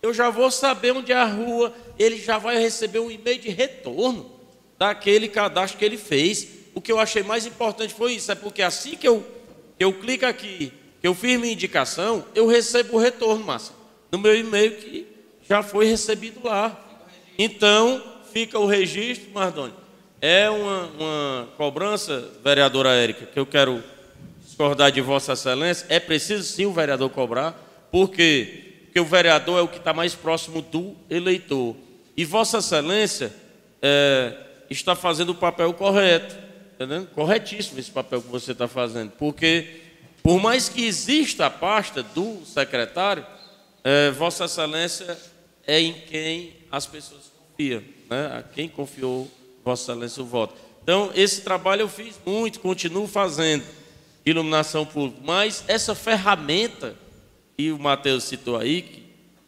Eu já vou saber onde é a rua, ele já vai receber um e-mail de retorno daquele cadastro que ele fez. O que eu achei mais importante foi isso, é porque assim que eu, eu clico aqui que eu minha indicação, eu recebo o retorno, Márcia, no meu e-mail que já foi recebido lá. Então, fica o registro, Mardoni. É uma, uma cobrança, vereadora Érica, que eu quero discordar de Vossa Excelência. É preciso sim o vereador cobrar, porque, porque o vereador é o que está mais próximo do eleitor. E Vossa Excelência é, está fazendo o papel correto, entendeu? corretíssimo esse papel que você está fazendo, porque por mais que exista a pasta do secretário, é, Vossa Excelência é em quem as pessoas confiam, né? a quem confiou Vossa Excelência o voto. Então, esse trabalho eu fiz muito, continuo fazendo, iluminação pública, mas essa ferramenta, e o Matheus citou aí, que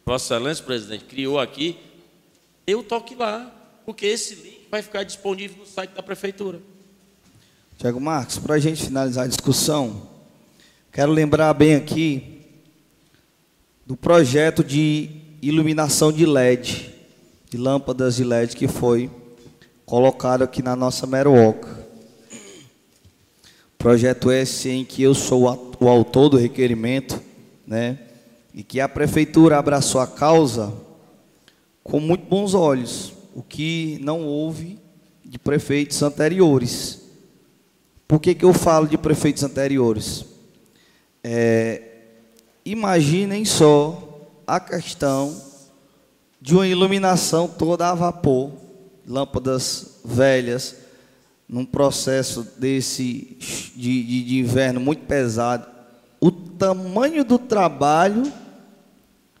Vossa Excelência, presidente, criou aqui, eu toque lá, porque esse link vai ficar disponível no site da Prefeitura. Tiago Marcos, para a gente finalizar a discussão, quero lembrar bem aqui do projeto de iluminação de LED, de lâmpadas de LED que foi colocado aqui na nossa Meroca. Projeto esse em que eu sou o autor do requerimento, né? E que a prefeitura abraçou a causa com muito bons olhos, o que não houve de prefeitos anteriores. Por que, que eu falo de prefeitos anteriores? É, imaginem só a questão de uma iluminação toda a vapor, lâmpadas velhas, num processo desse de, de, de inverno muito pesado. O tamanho do trabalho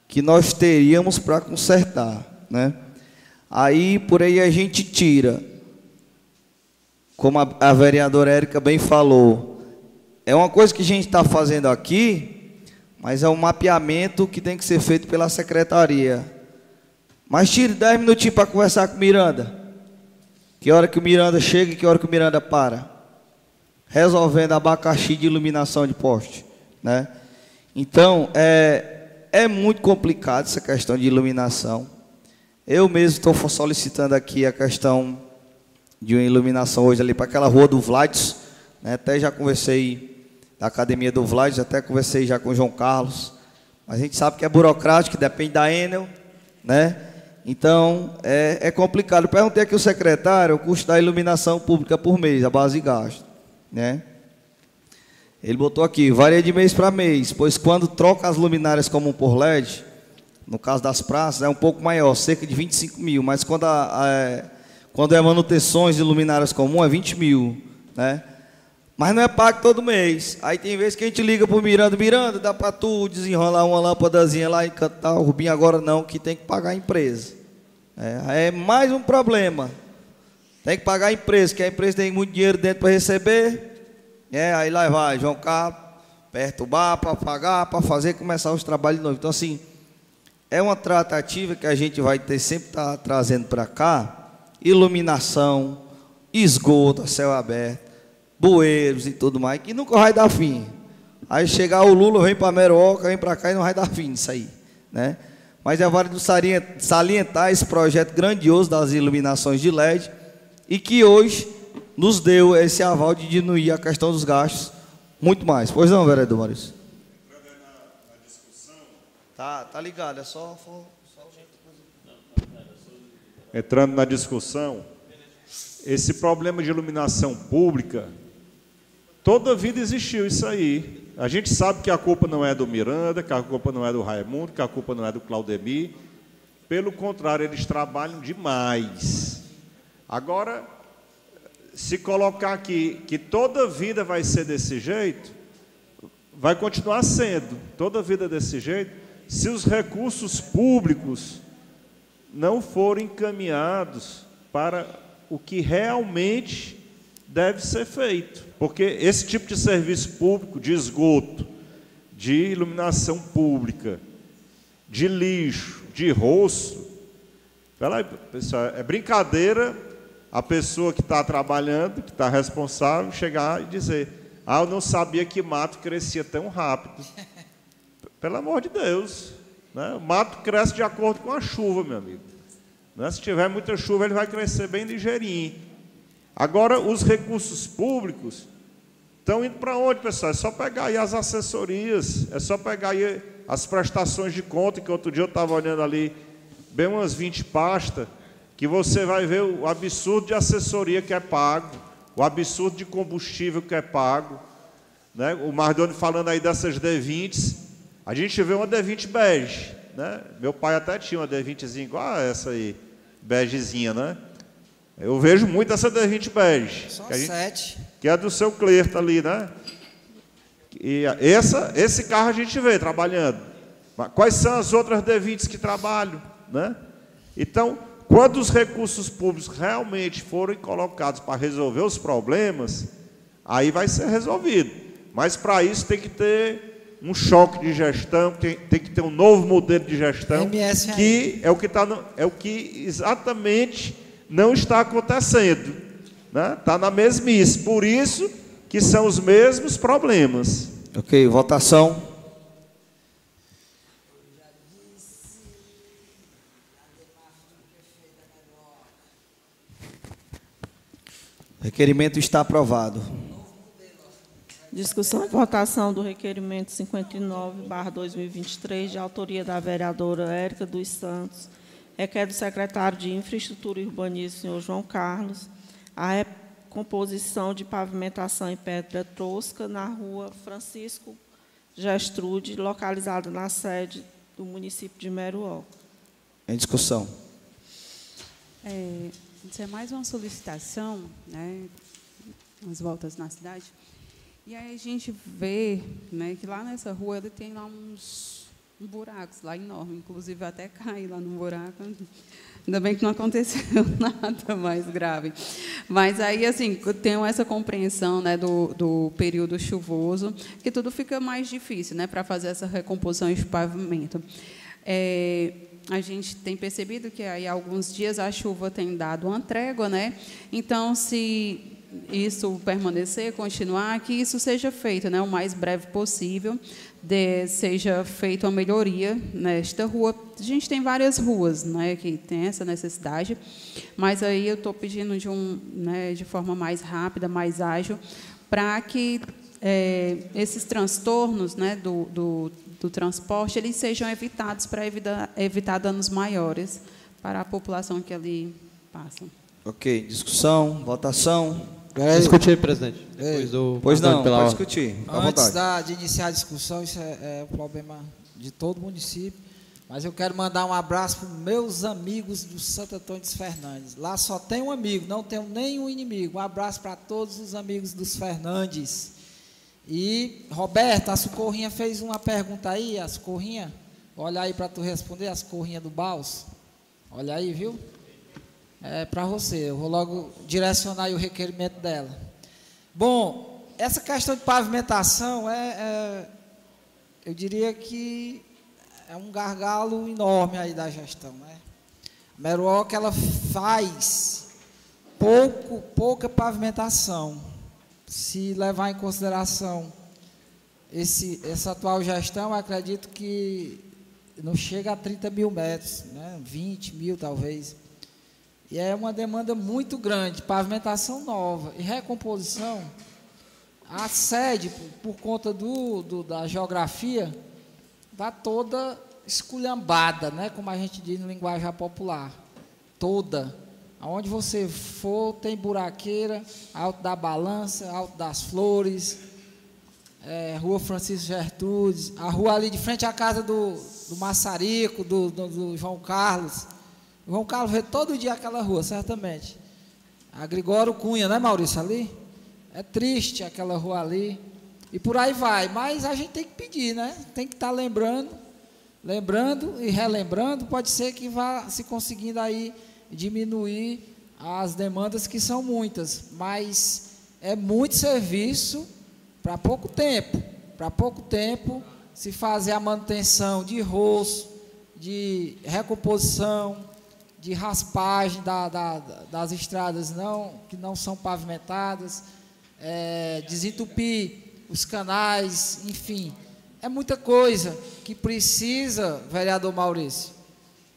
que nós teríamos para consertar né? Aí por aí a gente tira, como a, a vereadora Érica bem falou, é uma coisa que a gente está fazendo aqui, mas é um mapeamento que tem que ser feito pela secretaria. Mas tire 10 minutinhos para conversar com o Miranda. Que hora que o Miranda chega e que hora que o Miranda para. Resolvendo abacaxi de iluminação de poste. Né? Então, é, é muito complicado essa questão de iluminação. Eu mesmo estou solicitando aqui a questão de uma iluminação hoje ali para aquela rua do Vlades. Né? Até já conversei da academia do Vlades, até conversei já com o João Carlos. Mas a gente sabe que é burocrático, que depende da Enel, né? Então é, é complicado. Perguntei aqui o secretário o custo da iluminação pública por mês, a base de gasto, né? Ele botou aqui, varia de mês para mês, pois quando troca as luminárias como por LED, no caso das praças, é um pouco maior, cerca de 25 mil, mas quando, a, a, é, quando é manutenções de luminárias comum é 20 mil, né? Mas não é pago todo mês. Aí tem vezes que a gente liga para o Miranda, Miranda, dá para tu desenrolar uma lâmpadazinha lá e cantar o Rubinho agora não, que tem que pagar a empresa. É, é mais um problema. Tem que pagar a empresa, que a empresa tem muito dinheiro dentro para receber. É, aí lá vai, João Carlos, perturbar para pagar, para fazer começar os trabalhos de novo. Então assim, é uma tratativa que a gente vai ter sempre tá trazendo para cá, iluminação, esgoto céu aberto, bueiros e tudo mais, que nunca vai dar fim. Aí chegar o Lula, vem para Meroca, vem para cá e não vai dar fim nisso aí, né? Mas é válido salientar esse projeto grandioso das iluminações de LED e que hoje nos deu esse aval de diminuir a questão dos gastos muito mais. Pois não, vereador Maurício? Tá, tá ligado, é só. só Entrando na discussão, esse problema de iluminação pública, toda vida existiu isso aí. A gente sabe que a culpa não é do Miranda, que a culpa não é do Raimundo, que a culpa não é do Claudemir. Pelo contrário, eles trabalham demais. Agora, se colocar aqui que toda vida vai ser desse jeito, vai continuar sendo, toda vida desse jeito, se os recursos públicos não forem encaminhados para o que realmente deve ser feito. Porque esse tipo de serviço público, de esgoto, de iluminação pública, de lixo, de roço, peraí, pessoal, é brincadeira a pessoa que está trabalhando, que está responsável, chegar e dizer: Ah, eu não sabia que mato crescia tão rápido. *laughs* Pelo amor de Deus. Né? O mato cresce de acordo com a chuva, meu amigo. Né? Se tiver muita chuva, ele vai crescer bem ligeirinho. Agora, os recursos públicos, Estão indo para onde, pessoal? É só pegar aí as assessorias, é só pegar aí as prestações de conta, que outro dia eu estava olhando ali, bem umas 20 pastas, que você vai ver o absurdo de assessoria que é pago, o absurdo de combustível que é pago. Né? O Mardoni falando aí dessas D20s, a gente vê uma D20 bege. Né? Meu pai até tinha uma D20zinha igual essa aí, begezinha, né? Eu vejo muito essa D20 bege. Só que, gente, sete. que é do seu Clerta ali, né? E essa, esse carro a gente vê trabalhando. Mas quais são as outras D20s que trabalham, né? Então, quando os recursos públicos realmente forem colocados para resolver os problemas, aí vai ser resolvido. Mas para isso tem que ter um choque de gestão, tem, tem que ter um novo modelo de gestão, MS que é o que, tá no, é o que exatamente não está acontecendo. Está né? Tá na mesmice. Por isso que são os mesmos problemas. Ok, votação. Requerimento está aprovado. Discussão e votação do requerimento 59/2023 de autoria da vereadora Érica dos Santos, requer do secretário de Infraestrutura e Urbanismo, senhor João Carlos, a recomposição de pavimentação em pedra tosca na rua Francisco Gestrude, localizada na sede do município de Meruó. Em discussão. É, isso é mais uma solicitação, né, as voltas na cidade. E aí a gente vê né, que lá nessa rua ele tem lá uns buracos lá enormes, inclusive até caí lá no buraco. Ainda bem que não aconteceu *laughs* nada mais grave. Mas aí, assim, tenho essa compreensão né, do, do período chuvoso, que tudo fica mais difícil né, para fazer essa recomposição de pavimento. É, a gente tem percebido que aí alguns dias a chuva tem dado uma trégua, né? Então, se isso permanecer, continuar, que isso seja feito, né, o mais breve possível, de, seja feita uma melhoria nesta rua. A gente tem várias ruas, né, que tem essa necessidade, mas aí eu estou pedindo de um, né, de forma mais rápida, mais ágil, para que é, esses transtornos, né, do, do do transporte, eles sejam evitados para evitar, evitar danos maiores para a população que ali passa. Ok, discussão, votação. Discutir, presidente. Depois do Pois não, pela pode discutir. À Antes da, de iniciar a discussão, isso é, é um problema de todo o município. Mas eu quero mandar um abraço para os meus amigos do Santo Antônio dos Fernandes. Lá só tem um amigo, não tenho nenhum inimigo. Um abraço para todos os amigos dos Fernandes. E, Roberto, a Socorrinha fez uma pergunta aí, a Socorrinha. Olha aí para tu responder, a Socorrinha do Baus. Olha aí, viu? É para você. Eu vou logo direcionar o requerimento dela. Bom, essa questão de pavimentação é, é eu diria que é um gargalo enorme aí da gestão, né? A Meruoc, ela faz pouco, pouca pavimentação. Se levar em consideração esse, essa atual gestão, acredito que não chega a 30 mil metros, né? 20 mil talvez. E é uma demanda muito grande, pavimentação nova e recomposição. A sede, por, conta do, do, da geografia, está toda esculhambada, né? como a gente diz no linguagem popular. Toda. Aonde você for, tem buraqueira, Alto da Balança, Alto das Flores, é, Rua Francisco Gertrudes, a rua ali de frente à casa do, do Massarico, do, do, do João Carlos. João Carlos vê todo dia aquela rua, certamente. A Gregório Cunha, né, Maurício, ali? É triste aquela rua ali. E por aí vai. Mas a gente tem que pedir, né? Tem que estar lembrando, lembrando e relembrando. Pode ser que vá se conseguindo aí diminuir as demandas que são muitas. Mas é muito serviço para pouco tempo. Para pouco tempo se fazer a manutenção de roço, de recomposição, de raspagem da, da, das estradas não, que não são pavimentadas, é, desentupir os canais, enfim. É muita coisa que precisa, vereador Maurício,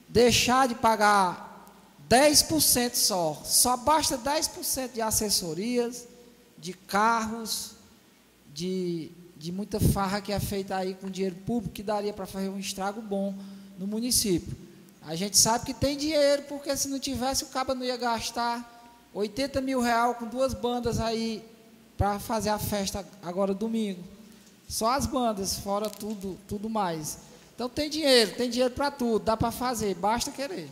deixar de pagar 10% só. Só basta 10% de assessorias, de carros, de, de muita farra que é feita aí com dinheiro público, que daria para fazer um estrago bom no município. A gente sabe que tem dinheiro, porque se não tivesse, o caba não ia gastar 80 mil reais com duas bandas aí para fazer a festa agora domingo. Só as bandas, fora tudo, tudo mais. Então tem dinheiro, tem dinheiro para tudo, dá para fazer, basta querer.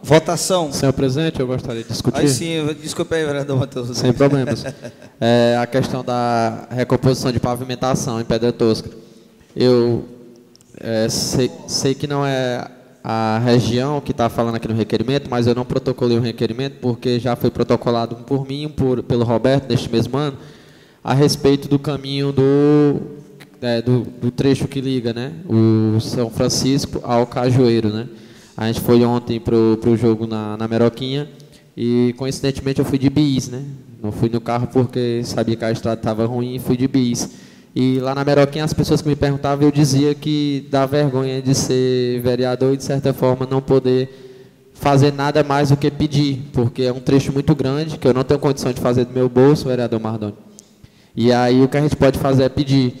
Votação. Senhor presidente, eu gostaria de discutir. Aí sim, desculpe aí, vereador Matheus. Sem problemas. É, a questão da recomposição de pavimentação em Pedra Tosca. Eu é, sei, sei que não é a região que está falando aqui no requerimento, mas eu não protocolei o requerimento porque já foi protocolado um por mim, um por, pelo Roberto, neste mesmo ano, a respeito do caminho do, é, do, do, trecho que liga né, o São Francisco ao Cajueiro. Né. A gente foi ontem para o jogo na, na Meroquinha e, coincidentemente, eu fui de bis. Né. Não fui no carro porque sabia que a estrada estava ruim e fui de bis. E lá na Meroquinha, as pessoas que me perguntavam, eu dizia que dá vergonha de ser vereador e, de certa forma, não poder fazer nada mais do que pedir, porque é um trecho muito grande, que eu não tenho condição de fazer do meu bolso, vereador Mardoni. E aí o que a gente pode fazer é pedir.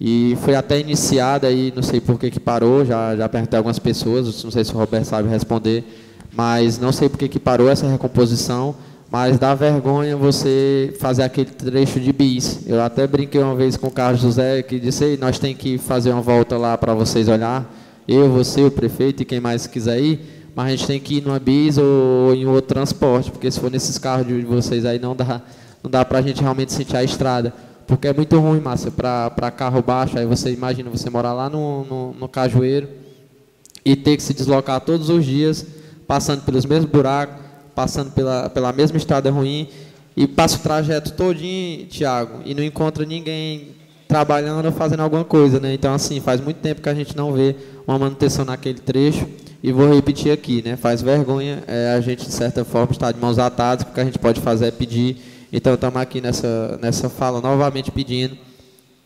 E foi até iniciada aí, não sei por que, que parou, já, já perguntei a algumas pessoas, não sei se o Roberto sabe responder, mas não sei por que, que parou essa recomposição mas dá vergonha você fazer aquele trecho de bis. Eu até brinquei uma vez com o Carlos José, que disse, nós tem que fazer uma volta lá para vocês olhar, eu, você, o prefeito e quem mais quiser ir, mas a gente tem que ir numa bis ou em outro transporte, porque se for nesses carros de vocês aí não dá, não dá para a gente realmente sentir a estrada. Porque é muito ruim, Márcia, para carro baixo, aí você imagina você morar lá no, no, no Cajueiro e ter que se deslocar todos os dias, passando pelos mesmos buracos, passando pela, pela mesma estrada ruim e passa o trajeto todinho, Tiago, e não encontra ninguém trabalhando ou fazendo alguma coisa, né? Então, assim, faz muito tempo que a gente não vê uma manutenção naquele trecho e vou repetir aqui, né? Faz vergonha é, a gente, de certa forma, estar de mãos atadas, porque a gente pode fazer é pedir. Então, estamos aqui nessa, nessa fala novamente pedindo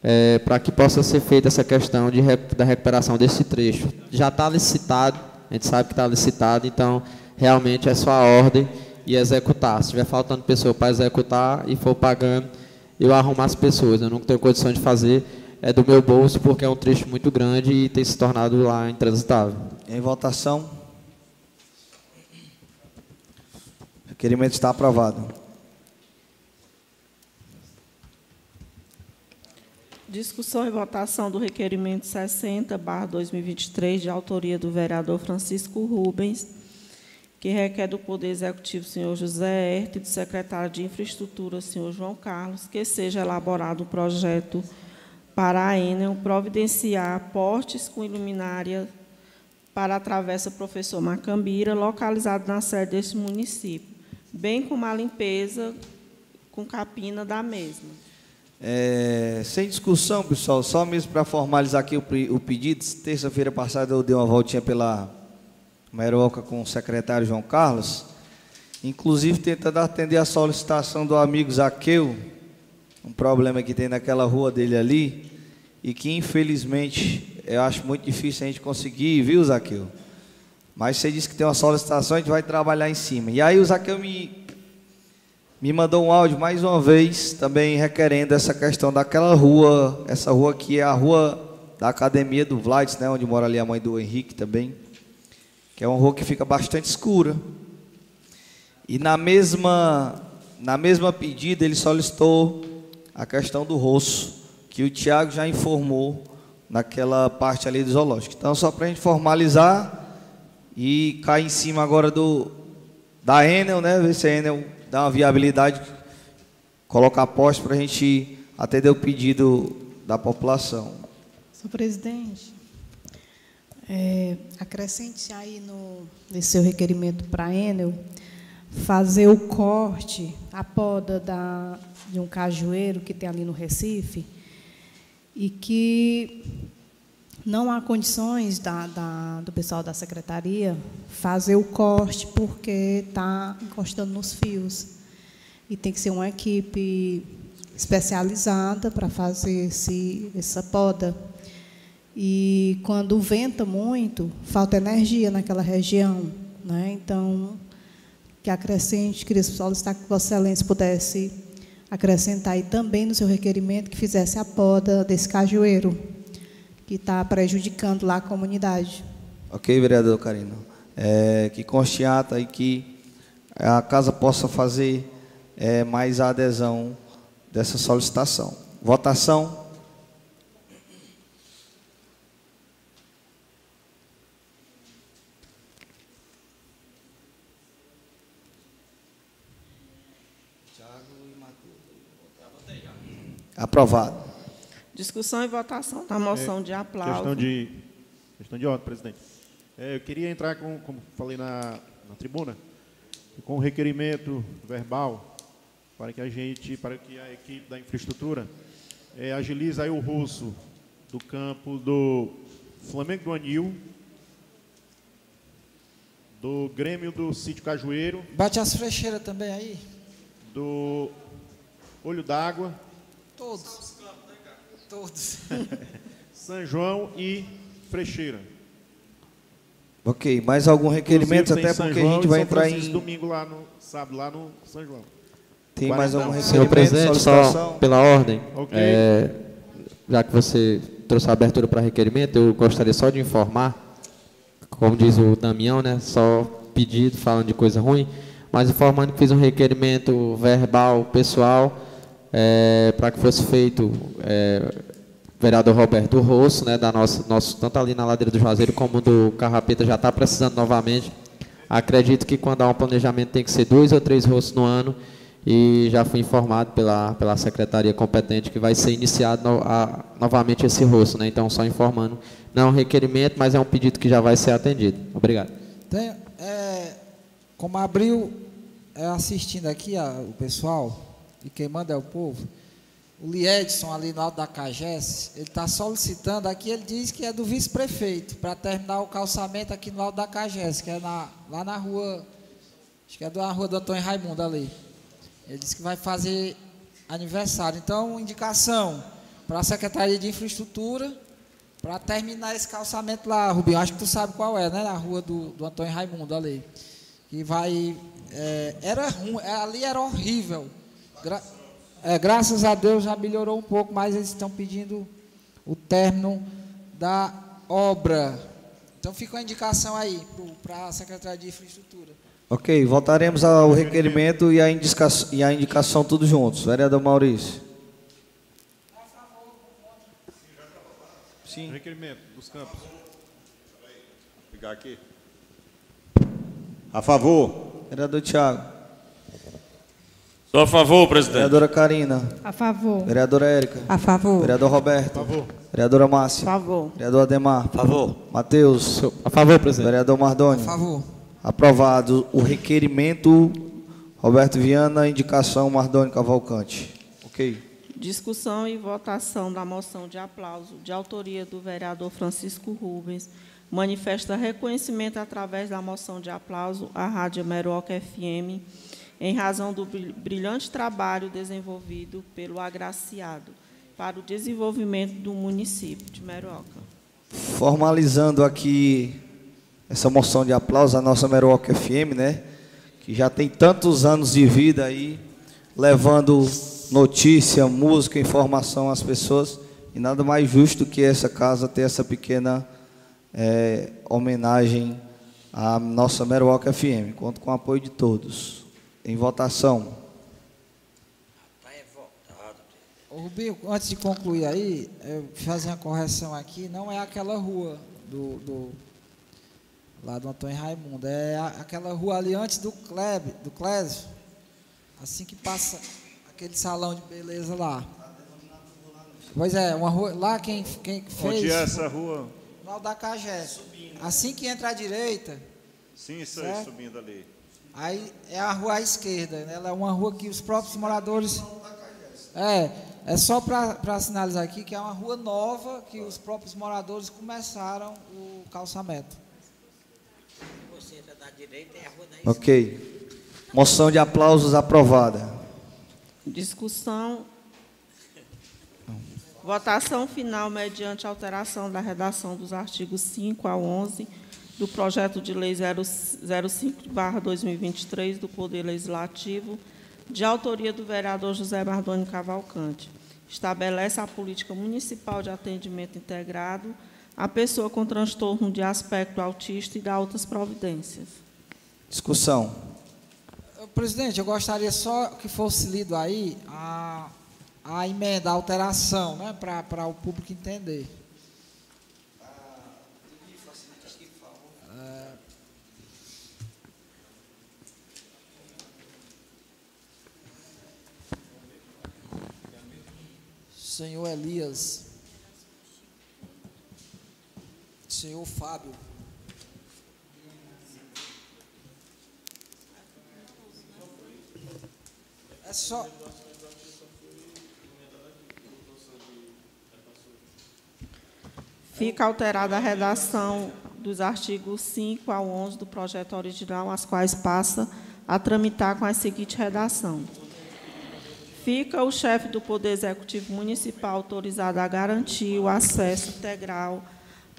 é, para que possa ser feita essa questão de, da recuperação desse trecho. Já está licitado, a gente sabe que está licitado, então realmente é só a ordem e executar. Se estiver faltando pessoa para executar e for pagando, eu arrumo as pessoas. Eu não tenho condição de fazer, é do meu bolso, porque é um trecho muito grande e tem se tornado lá intransitável. Em votação. O requerimento está aprovado. Discussão e votação do requerimento 60, 2023, de autoria do vereador Francisco Rubens, que requer do Poder Executivo, senhor José Herte, e do secretário de Infraestrutura, senhor João Carlos, que seja elaborado um projeto para a Enel providenciar portes com iluminária para a travessa Professor Macambira, localizado na sede deste município, bem como a limpeza com capina da mesma. É, sem discussão, pessoal, só mesmo para formalizar aqui o, o pedido, terça-feira passada eu dei uma voltinha pela Meroca com o secretário João Carlos, inclusive tentando atender a solicitação do amigo Zaqueu, um problema que tem naquela rua dele ali, e que infelizmente eu acho muito difícil a gente conseguir, viu, Zaqueu? Mas você disse que tem uma solicitação, a gente vai trabalhar em cima. E aí o Zaqueu me, me mandou um áudio mais uma vez, também requerendo essa questão daquela rua, essa rua que é a rua da academia do Vlades, né, onde mora ali a mãe do Henrique também que é uma rua que fica bastante escura. E na mesma, na mesma pedida ele solicitou a questão do rosto, que o Tiago já informou naquela parte ali do zoológico. Então, só para a gente formalizar e cair em cima agora do da Enel, né? Ver se a Enel dá uma viabilidade, colocar poste para a gente atender o pedido da população. Senhor presidente, é, acrescente aí no, nesse seu requerimento para Enel, fazer o corte, a poda da, de um cajueiro que tem ali no Recife, e que não há condições da, da, do pessoal da secretaria fazer o corte porque está encostando nos fios. E tem que ser uma equipe especializada para fazer esse, essa poda. E quando venta muito, falta energia naquela região. Né? Então, que acrescente, queria solicitar que Vossa Excelência pudesse acrescentar aí também no seu requerimento que fizesse a poda desse cajueiro, que está prejudicando lá a comunidade. Ok, vereador Carino. É, que conste em ata e que a casa possa fazer é, mais a adesão dessa solicitação. Votação. Aprovado. Discussão e votação da moção de aplauso. Questão de, questão de ordem, presidente. É, eu queria entrar, com, como falei na, na tribuna, com um requerimento verbal para que a gente, para que a equipe da infraestrutura é, agilize aí o russo do campo do Flamengo do Anil, do Grêmio do Sítio Cajueiro, Bate as frecheiras também aí. do Olho d'Água, Todos. Todos. *laughs* São João e Frecheira. Ok, mais algum requerimento, até porque a João gente e vai entrar Francisco em. domingo lá no sábado lá no São João. Tem mais algum requerimento? Senhor presidente, só pela ordem, Ok. é, já que você trouxe a abertura para requerimento, eu gostaria só de informar, como diz o Damião, né, só pedido, falando de coisa ruim, mas informando que fiz um requerimento verbal pessoal é, para que fosse feito é, vereador Roberto Rosso, né, da nossa, nosso, tanto ali na ladeira do Juazeiro como do Carrapeta já está precisando novamente. Acredito que quando há um planejamento tem que ser dois ou três rostos no ano e já fui informado pela, pela secretaria competente que vai ser iniciado no- a- novamente esse rosto, né? Então, só informando, não é um requerimento, mas é um pedido que já vai ser atendido. Obrigado. Tem, é, como abriu é, assistindo aqui a- o pessoal, e quem manda é o povo, o Liedson ali no alto da Cagés, ele está solicitando aqui, ele diz que é do vice-prefeito, para terminar o calçamento aqui no alto da Cagés, que é na, lá na rua, acho que é da rua do Antônio Raimundo ali. Ele disse que vai fazer aniversário. Então, indicação para a Secretaria de Infraestrutura, para terminar esse calçamento lá, Rubinho, acho que tu sabe qual é, né? Na rua do, do Antônio Raimundo ali. Que vai. é, era ruim, é, ali era horrível. Gra- é, graças a Deus já melhorou um pouco, mas eles estão pedindo o término da obra. Então fica a indicação aí para a Secretaria de Infraestrutura. Ok, votaremos ao requerimento e a indicação, e a indicação tudo juntos. Vereador Maurício. Sim. Requerimento dos campos. Pegar aqui. A favor. Vereador Tiago. Sou a favor, presidente. Vereadora Karina. A favor. Vereadora Érica. A favor. Vereador Roberto. favor. Vereadora Márcia. Favor. Vereador Ademar. favor. Matheus. A favor, presidente. Vereador Mardoni. favor. Aprovado o requerimento. Roberto Viana, indicação Mardoni Cavalcante. Ok. Discussão e votação da moção de aplauso de autoria do vereador Francisco Rubens. Manifesta reconhecimento através da moção de aplauso à Rádio Meroca FM, em razão do bril- brilhante trabalho desenvolvido pelo agraciado para o desenvolvimento do município de Meroca. Formalizando aqui essa moção de aplauso à nossa Meroca FM, né? Que já tem tantos anos de vida aí, levando notícia, música, informação às pessoas. E nada mais justo que essa casa ter essa pequena eh, homenagem à nossa Meroca FM. Conto com o apoio de todos. Em votação. Ô, Rubinho, antes de concluir aí, eu vou fazer uma correção aqui, não é aquela rua do, do- lá do Antônio Raimundo, é a- aquela rua ali antes do Kleb, do Clésio, assim que passa aquele salão de beleza lá. Pois é, uma rua, lá quem, quem fez, Onde é essa rua? no da Cagé. Assim que entra à direita, Sim, isso aí, Certo. subindo ali. Aí é a rua à esquerda, né? ela é uma rua que os próprios moradores. É, é só para sinalizar aqui que é uma rua nova que os próprios moradores começaram o calçamento. Ok. Moção de aplausos aprovada. Discussão. Votação final mediante alteração da redação dos artigos 5 a 11 do projeto de lei 0- 05/2023 do Poder Legislativo, de autoria do vereador José Mardoni Cavalcante. Estabelece a política municipal de atendimento integrado à pessoa com transtorno de aspecto autista e dá outras providências. Discussão. Presidente, eu gostaria só que fosse lido aí a, a emenda, a alteração, né, para o público entender. É, Senhor Elias, Senhor Fábio. É só. Fica alterada a redação dos artigos 5 ao 11 do projeto original, as quais passa a tramitar com a seguinte redação. Fica o chefe do Poder Executivo Municipal autorizado a garantir o acesso integral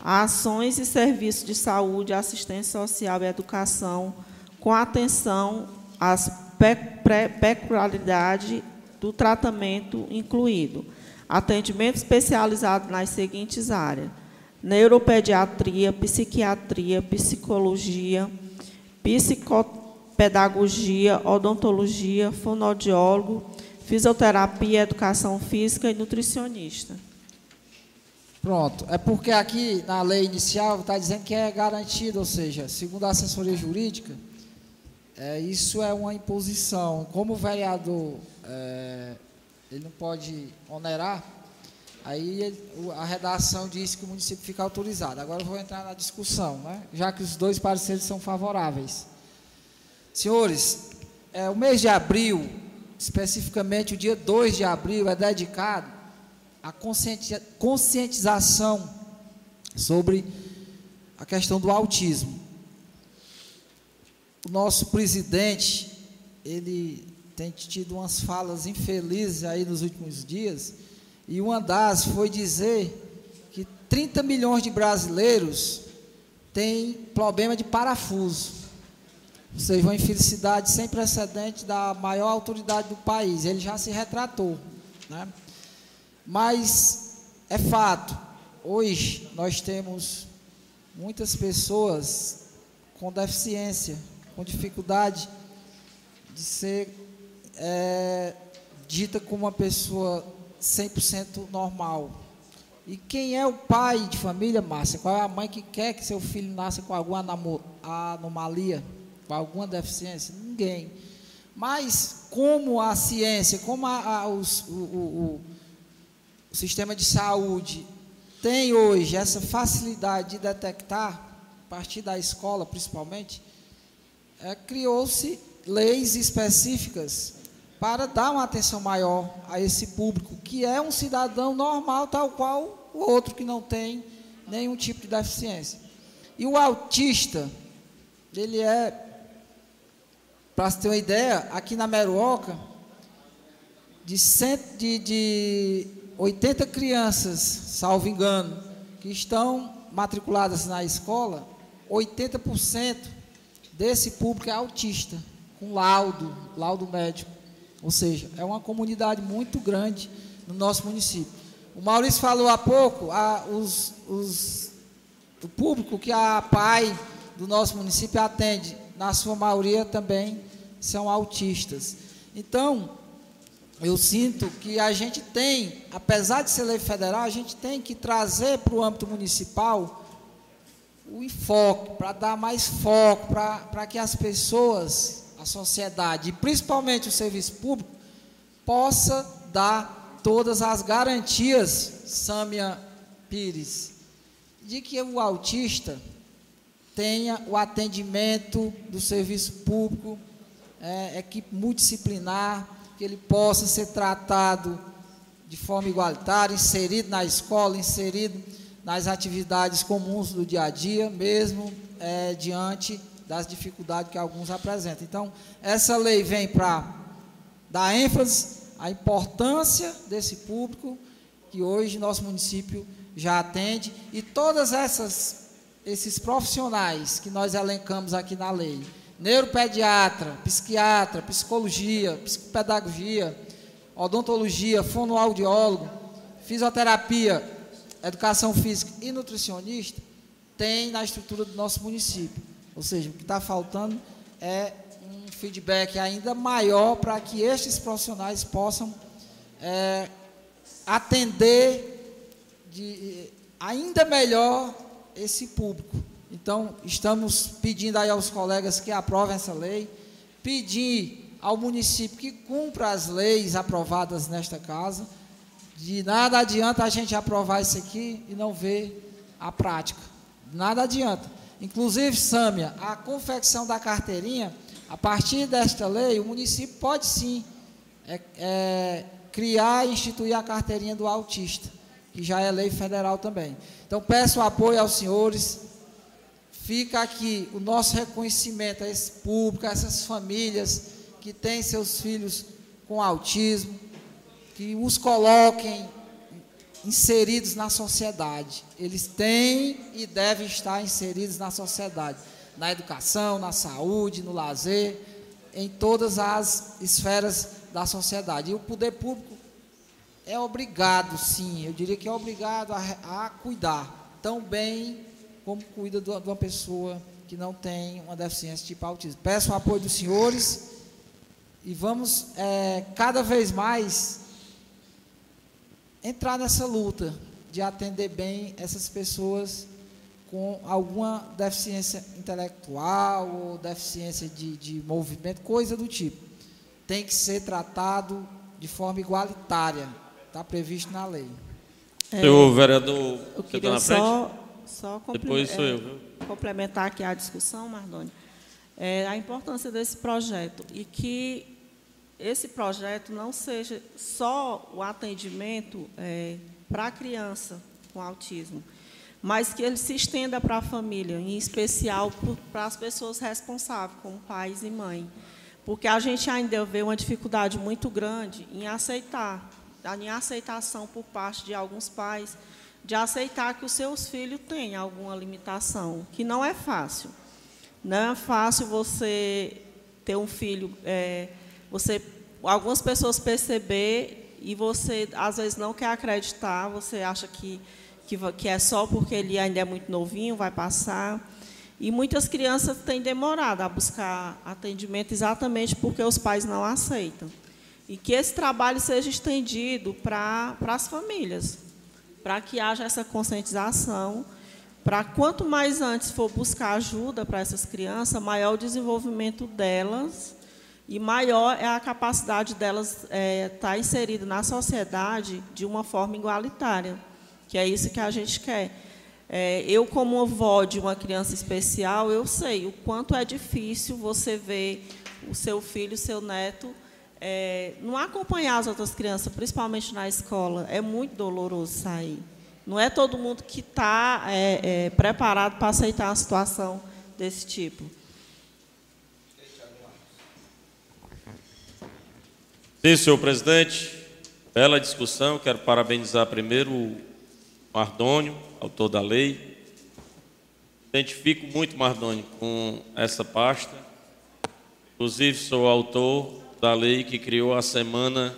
a ações e serviços de saúde, assistência social e educação, com atenção às peculiaridades do tratamento incluído. Atendimento especializado nas seguintes áreas: neuropediatria, psiquiatria, psicologia, psicopedagogia, odontologia, fonoaudiólogo, fisioterapia, educação física e nutricionista. Pronto. É porque aqui na lei inicial está dizendo que é garantido, ou seja, segundo a assessoria jurídica, é, isso é uma imposição. Como o vereador é, ele não pode onerar, aí ele, a redação diz que o município fica autorizado. Agora eu vou entrar na discussão, né? já que os dois pareceres são favoráveis. Senhores, é, o mês de abril, especificamente o dia 2 de abril, é dedicado à conscientização sobre a questão do autismo o nosso presidente, ele tem tido umas falas infelizes aí nos últimos dias, e uma das foi dizer que 30 milhões de brasileiros têm problema de parafuso. Ou seja, uma infelicidade sem precedente da maior autoridade do país. Ele já se retratou. Né? Mas é fato, hoje nós temos muitas pessoas com deficiência com dificuldade de ser é, dita como uma pessoa 100% normal. E quem é o pai de família, Márcia? Qual é a mãe que quer que seu filho nasça com alguma anomalia, alguma deficiência? Ninguém. Mas como a ciência, como a, a, os, o, o, o sistema de saúde tem hoje essa facilidade de detectar, a partir da escola principalmente, é, criou-se leis específicas para dar uma atenção maior a esse público, que é um cidadão normal, tal qual o outro que não tem nenhum tipo de deficiência. E o autista, ele é, para você ter uma ideia, aqui na Meruoca, de, cento, de, de 80 crianças, salvo engano, que estão matriculadas na escola, 80% desse público é autista, com laudo, laudo médico. Ou seja, é uma comunidade muito grande no nosso município. O Maurício falou há pouco, a, os, os, o público que a PAI do nosso município atende, na sua maioria também são autistas. Então, eu sinto que a gente tem, apesar de ser lei federal, a gente tem que trazer para o âmbito municipal o enfoque, para dar mais foco, para que as pessoas, a sociedade, e principalmente o serviço público, possa dar todas as garantias, Sâmia Pires, de que o autista tenha o atendimento do serviço público, é, equipe multidisciplinar, que ele possa ser tratado de forma igualitária, inserido na escola, inserido nas atividades comuns do dia a dia, mesmo é, diante das dificuldades que alguns apresentam. Então, essa lei vem para dar ênfase à importância desse público que hoje nosso município já atende e todas essas esses profissionais que nós elencamos aqui na lei neuropediatra, psiquiatra, psicologia, psicopedagogia, odontologia, fonoaudiólogo, fisioterapia, educação física e nutricionista, tem na estrutura do nosso município. Ou seja, o que está faltando é um feedback ainda maior para que estes profissionais possam é, atender de, ainda melhor esse público. Então, estamos pedindo aí aos colegas que aprovem essa lei, pedir ao município que cumpra as leis aprovadas nesta casa. De nada adianta a gente aprovar isso aqui e não ver a prática. Nada adianta. Inclusive, Sâmia, a confecção da carteirinha, a partir desta lei, o município pode sim é, é, criar e instituir a carteirinha do autista, que já é lei federal também. Então, peço apoio aos senhores Fica aqui o nosso reconhecimento a esse público, a essas famílias que têm seus filhos com autismo, que os coloquem inseridos na sociedade. Eles têm e devem estar inseridos na sociedade, na educação, na saúde, no lazer, em todas as esferas da sociedade. E o poder público é obrigado, sim, eu diria que é obrigado a, a cuidar tão bem como cuida de uma pessoa que não tem uma deficiência tipo autismo. Peço o apoio dos senhores e vamos é, cada vez mais entrar nessa luta de atender bem essas pessoas com alguma deficiência intelectual ou deficiência de, de movimento, coisa do tipo. Tem que ser tratado de forma igualitária, está previsto na lei. É, Senhor vereador, eu tá queria só só Depois sou é, eu, complementar aqui a discussão, Mardoni, é, a importância desse projeto e que esse projeto não seja só o atendimento é, para a criança com autismo, mas que ele se estenda para a família, em especial para as pessoas responsáveis, como pais e mãe. Porque a gente ainda vê uma dificuldade muito grande em aceitar, em aceitação por parte de alguns pais de aceitar que os seus filhos têm alguma limitação, que não é fácil. Não é fácil você ter um filho, é, você, algumas pessoas perceber e você às vezes não quer acreditar, você acha que, que, que é só porque ele ainda é muito novinho, vai passar. E muitas crianças têm demorado a buscar atendimento exatamente porque os pais não aceitam. E que esse trabalho seja estendido para as famílias, para que haja essa conscientização, para quanto mais antes for buscar ajuda para essas crianças, maior o desenvolvimento delas e maior é a capacidade delas é, estar tá inseridas na sociedade de uma forma igualitária, que é isso que a gente quer. É, eu, como avó de uma criança especial, eu sei o quanto é difícil você ver o seu filho, o seu neto, é, não acompanhar as outras crianças, principalmente na escola, é muito doloroso sair. Não é todo mundo que está é, é, preparado para aceitar uma situação desse tipo. Sim, senhor presidente. Bela discussão. Quero parabenizar primeiro o Mardônio, autor da lei. Identifico muito, Mardônio, com essa pasta. Inclusive, sou autor da lei que criou a Semana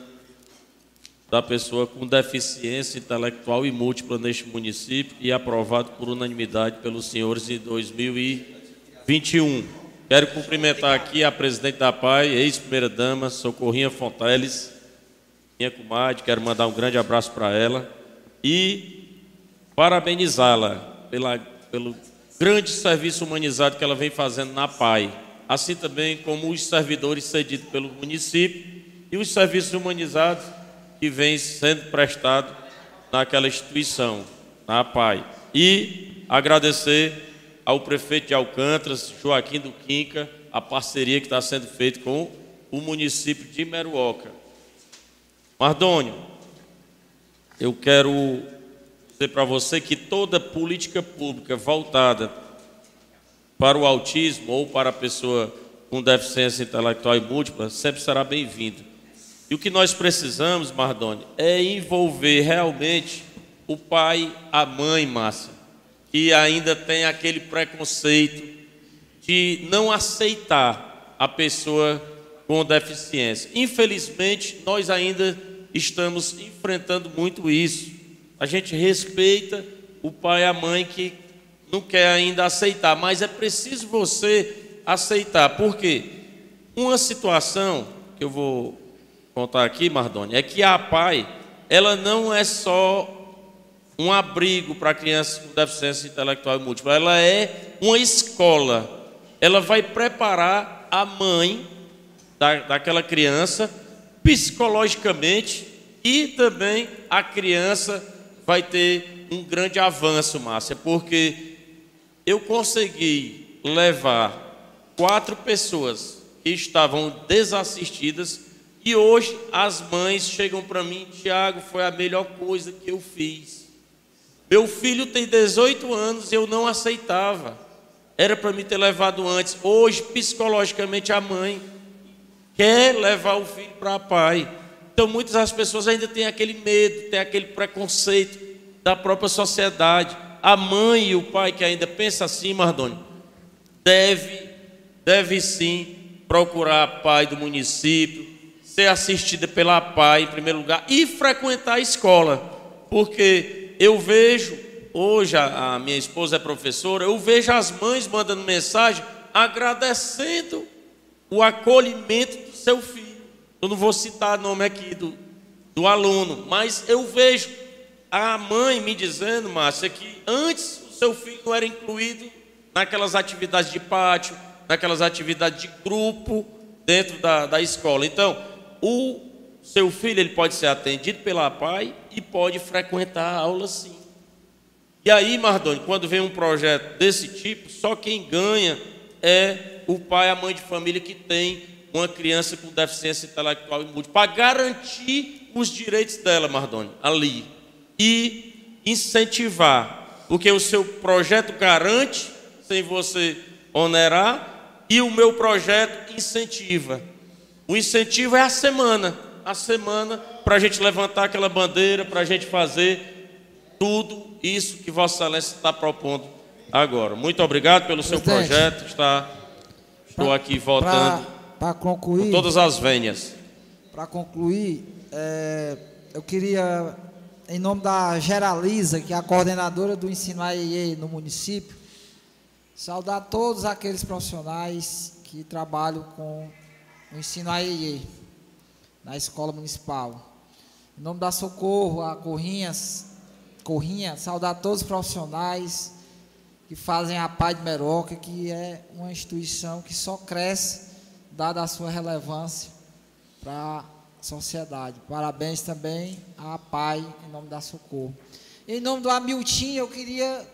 da Pessoa com Deficiência Intelectual e Múltipla neste município e aprovado por unanimidade pelos senhores em 2021. Quero cumprimentar aqui a presidente da PAI, ex-primeira-dama, Socorrinha Fonteles, minha comadre, quero mandar um grande abraço para ela e parabenizá-la pelo grande serviço humanizado que ela vem fazendo na PAI assim também como os servidores cedidos pelo município e os serviços humanizados que vêm sendo prestados naquela instituição, na PAI. E agradecer ao prefeito de Alcântara, Joaquim do Quinca, a parceria que está sendo feita com o município de Meruoca. Mardônio, eu quero dizer para você que toda política pública voltada para o autismo ou para a pessoa com deficiência intelectual e múltipla, sempre será bem-vindo. E o que nós precisamos, Mardoni, é envolver realmente o pai, a mãe, Márcia, que ainda tem aquele preconceito de não aceitar a pessoa com deficiência. Infelizmente, nós ainda estamos enfrentando muito isso. A gente respeita o pai e a mãe que não quer ainda aceitar, mas é preciso você aceitar. Por quê? Uma situação que eu vou contar aqui, Mardoni, é que a pai, ela não é só um abrigo para crianças com deficiência intelectual múltipla, ela é uma escola. Ela vai preparar a mãe da, daquela criança psicologicamente e também a criança vai ter um grande avanço, Márcia, porque eu consegui levar quatro pessoas que estavam desassistidas e hoje as mães chegam para mim, Tiago, foi a melhor coisa que eu fiz. Meu filho tem 18 anos e eu não aceitava. Era para me ter levado antes. Hoje, psicologicamente, a mãe quer levar o filho para pai. Então, muitas das pessoas ainda têm aquele medo, têm aquele preconceito da própria sociedade. A mãe e o pai que ainda pensa assim, Mardoni, deve, deve sim procurar pai do município, ser assistida pela pai em primeiro lugar e frequentar a escola, porque eu vejo hoje a, a minha esposa é professora, eu vejo as mães mandando mensagem agradecendo o acolhimento do seu filho. Eu não vou citar o nome aqui do, do aluno, mas eu vejo a mãe me dizendo, Márcia, que antes o seu filho não era incluído naquelas atividades de pátio, naquelas atividades de grupo dentro da, da escola. Então, o seu filho ele pode ser atendido pela pai e pode frequentar a aula sim. E aí, Mardoni, quando vem um projeto desse tipo, só quem ganha é o pai a mãe de família que tem uma criança com deficiência intelectual e múltipla, para garantir os direitos dela, Mardoni, ali. E incentivar, porque o seu projeto garante, sem você onerar, e o meu projeto incentiva. O incentivo é a semana, a semana para a gente levantar aquela bandeira, para a gente fazer tudo isso que Vossa Excelência está propondo agora. Muito obrigado pelo seu Presidente, projeto. Está, estou pra- aqui votando Para concluir, com todas as vênias. para concluir, é, eu queria, em nome da Geralisa, que é a coordenadora do ensino AEE no município, saudar todos aqueles profissionais que trabalham com o ensino AEE na escola municipal. Em nome da Socorro, a Corrinhas, Corrinha, saudar todos os profissionais que fazem a Pai de Meroca, que é uma instituição que só cresce dada a sua relevância para sociedade. Parabéns também à PAI, em nome da Socorro. Em nome do Amiltim, eu queria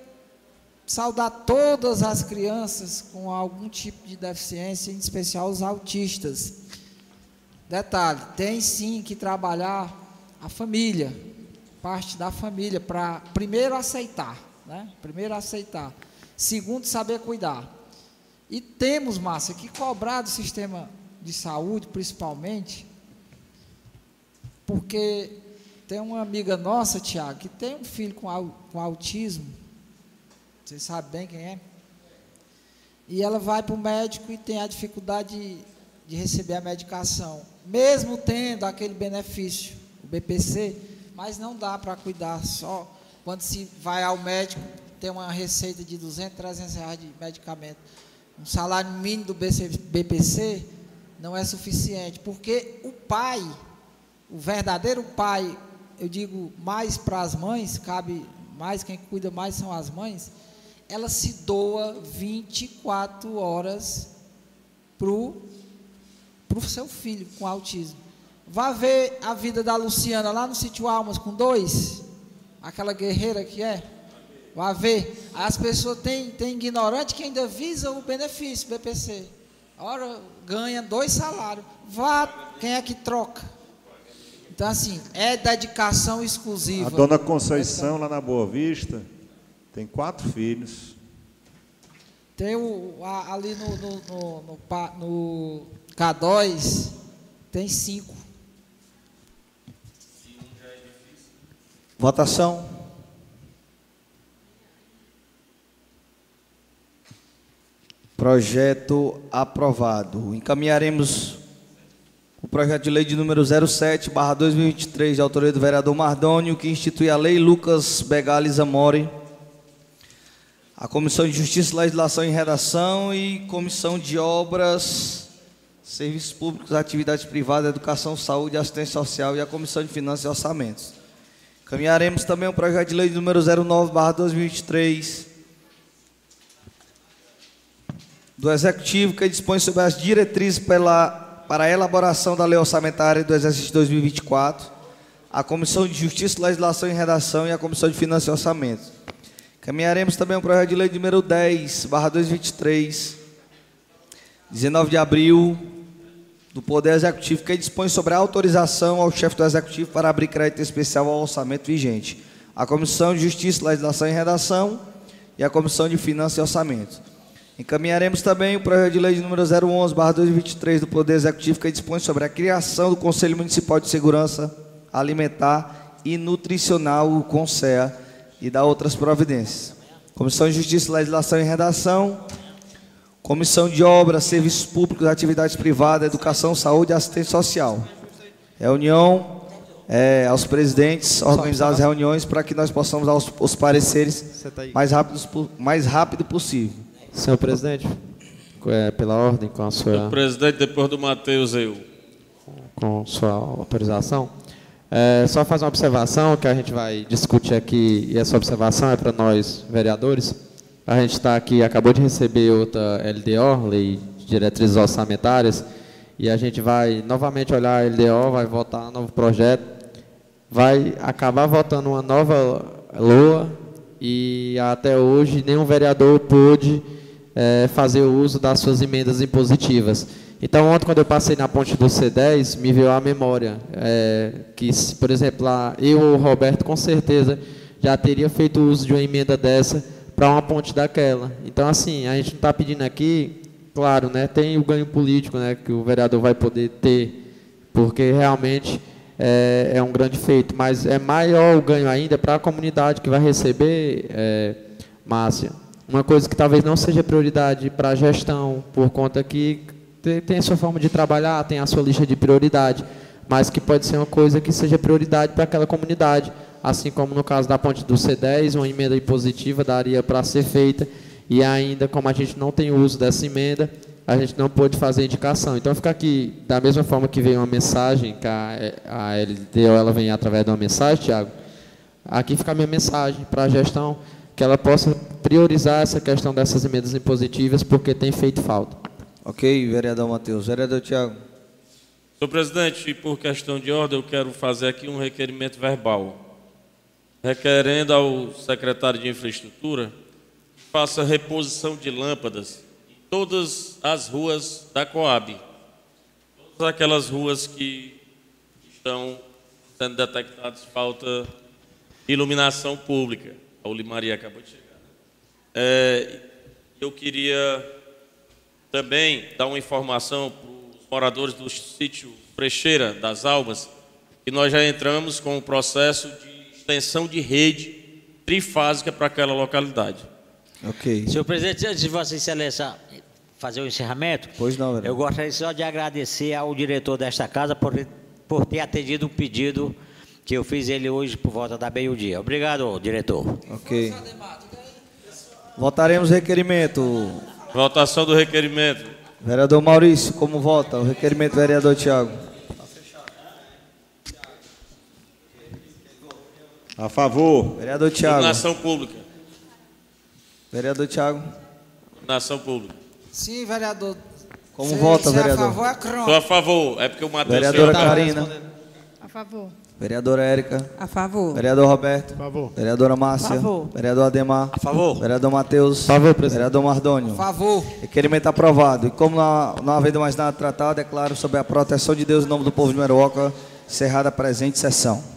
saudar todas as crianças com algum tipo de deficiência, em especial os autistas. Detalhe, tem sim que trabalhar a família, parte da família, para primeiro aceitar, né? Primeiro aceitar. Segundo, saber cuidar. E temos, Márcia, que cobrar do sistema de saúde, principalmente, porque tem uma amiga nossa, Tiago, que tem um filho com, com autismo, você sabe bem quem é, e ela vai para o médico e tem a dificuldade de, de receber a medicação, mesmo tendo aquele benefício, o BPC, mas não dá para cuidar só. Quando se vai ao médico, tem uma receita de 200, 300 reais de medicamento. Um salário mínimo do BPC não é suficiente, porque o pai, o verdadeiro pai, eu digo mais para as mães, cabe mais, quem cuida mais são as mães, ela se doa 24 horas para o seu filho com autismo. Vá ver a vida da Luciana lá no sítio Almas com dois, aquela guerreira que é. Vá ver. As pessoas têm, têm ignorante que ainda visa o benefício, BPC. Ora, ganha dois salários. Vá, quem é que troca? Então, assim, é dedicação exclusiva. A dona Conceição, lá na Boa Vista, tem quatro filhos. Tem o, a- ali no, no, no, no, no K2, tem cinco. Votação. Projeto aprovado. Encaminharemos o projeto de lei de número 07, barra 2023, de autoria do vereador Mardônio, que institui a lei Lucas Begales Amore, a Comissão de Justiça, Legislação e Redação e Comissão de Obras, Serviços Públicos, Atividades Privadas, Educação, Saúde, Assistência Social e a Comissão de Finanças e Orçamentos. Caminharemos também o projeto de lei de número 09, barra 2023, do Executivo, que dispõe sobre as diretrizes pela para a elaboração da lei orçamentária do exercício 2024, a Comissão de Justiça, Legislação e Redação e a Comissão de Finanças e Orçamento. Caminharemos também o projeto de lei número 10, barra 2023, 19 de abril, do Poder Executivo, que dispõe sobre a autorização ao chefe do Executivo para abrir crédito especial ao orçamento vigente. A Comissão de Justiça, Legislação e Redação e a Comissão de Finanças e Orçamento. Encaminharemos também o projeto de lei de número 011, barra 2023 do Poder Executivo, que dispõe sobre a criação do Conselho Municipal de Segurança Alimentar e Nutricional, o CONSEA, e da outras providências. Comissão de Justiça, Legislação e Redação, Comissão de Obras, Serviços Públicos, Atividades Privadas, Educação, Saúde e Assistência Social. Reunião é, aos presidentes, organizar as reuniões para que nós possamos dar os, os pareceres mais, rápidos, mais rápido possível. Senhor presidente, é, pela ordem, com a sua. Senhor presidente, depois do Matheus, eu. Com sua autorização. É, só fazer uma observação que a gente vai discutir aqui, e essa observação é para nós, vereadores. A gente está aqui, acabou de receber outra LDO, Lei de Diretrizes Orçamentárias, e a gente vai novamente olhar a LDO, vai votar um novo projeto, vai acabar votando uma nova LOA, e até hoje nenhum vereador pôde é, fazer o uso das suas emendas impositivas. Então, ontem, quando eu passei na ponte do C10, me veio à memória é, que, por exemplo, lá, eu ou o Roberto, com certeza, já teria feito uso de uma emenda dessa para uma ponte daquela. Então, assim, a gente não está pedindo aqui, claro, né, tem o ganho político né, que o vereador vai poder ter, porque realmente é, é um grande feito, mas é maior o ganho ainda para a comunidade que vai receber, é, Márcia, uma coisa que talvez não seja prioridade para a gestão, por conta que tem a sua forma de trabalhar, tem a sua lista de prioridade, mas que pode ser uma coisa que seja prioridade para aquela comunidade. Assim como no caso da ponte do C10, uma emenda impositiva daria para ser feita, e ainda como a gente não tem uso dessa emenda, a gente não pôde fazer indicação. Então fica aqui, da mesma forma que veio uma mensagem, que a, a LDO ela vem através de uma mensagem, Tiago, aqui fica a minha mensagem para a gestão, que ela possa priorizar essa questão dessas emendas impositivas, porque tem feito falta. Ok, vereador Matheus. Vereador Tiago. Senhor presidente, por questão de ordem, eu quero fazer aqui um requerimento verbal. Requerendo ao secretário de Infraestrutura que faça reposição de lâmpadas em todas as ruas da Coab. Todas aquelas ruas que estão sendo detectadas falta de iluminação pública. A Olimaria acabou de chegar. É, eu queria também dar uma informação para os moradores do sítio Frecheira das Almas, que nós já entramos com o processo de extensão de rede trifásica para aquela localidade. Ok. Senhor presidente, antes de Vossa Excelência fazer o encerramento, pois não, vereador. eu gostaria só de agradecer ao diretor desta casa por, por ter atendido um pedido que eu fiz ele hoje por volta da meio-dia. Obrigado, diretor. Ok. Votaremos o requerimento. Votação do requerimento. Vereador Maurício, como vota? O requerimento, vereador Tiago. A favor. Vereador Tiago. Iluminação pública. Vereador Tiago. Iluminação pública. Sim, vereador. Como Se- vota, se é vereador? a favor, é. Sou a favor. É porque o Matheus... Vereadora Karina. A favor. Vereadora Érica. A favor. Vereador Roberto. A favor. Vereadora Márcia. Favor. Vereador Ademar. A favor. Vereador Matheus. Favor, presidente. Vereador Mardônio. Favor. Requerimento aprovado. E como não, não havendo mais nada tratado, declaro sobre a proteção de Deus em nome do povo de Meruoca, encerrada a presente sessão.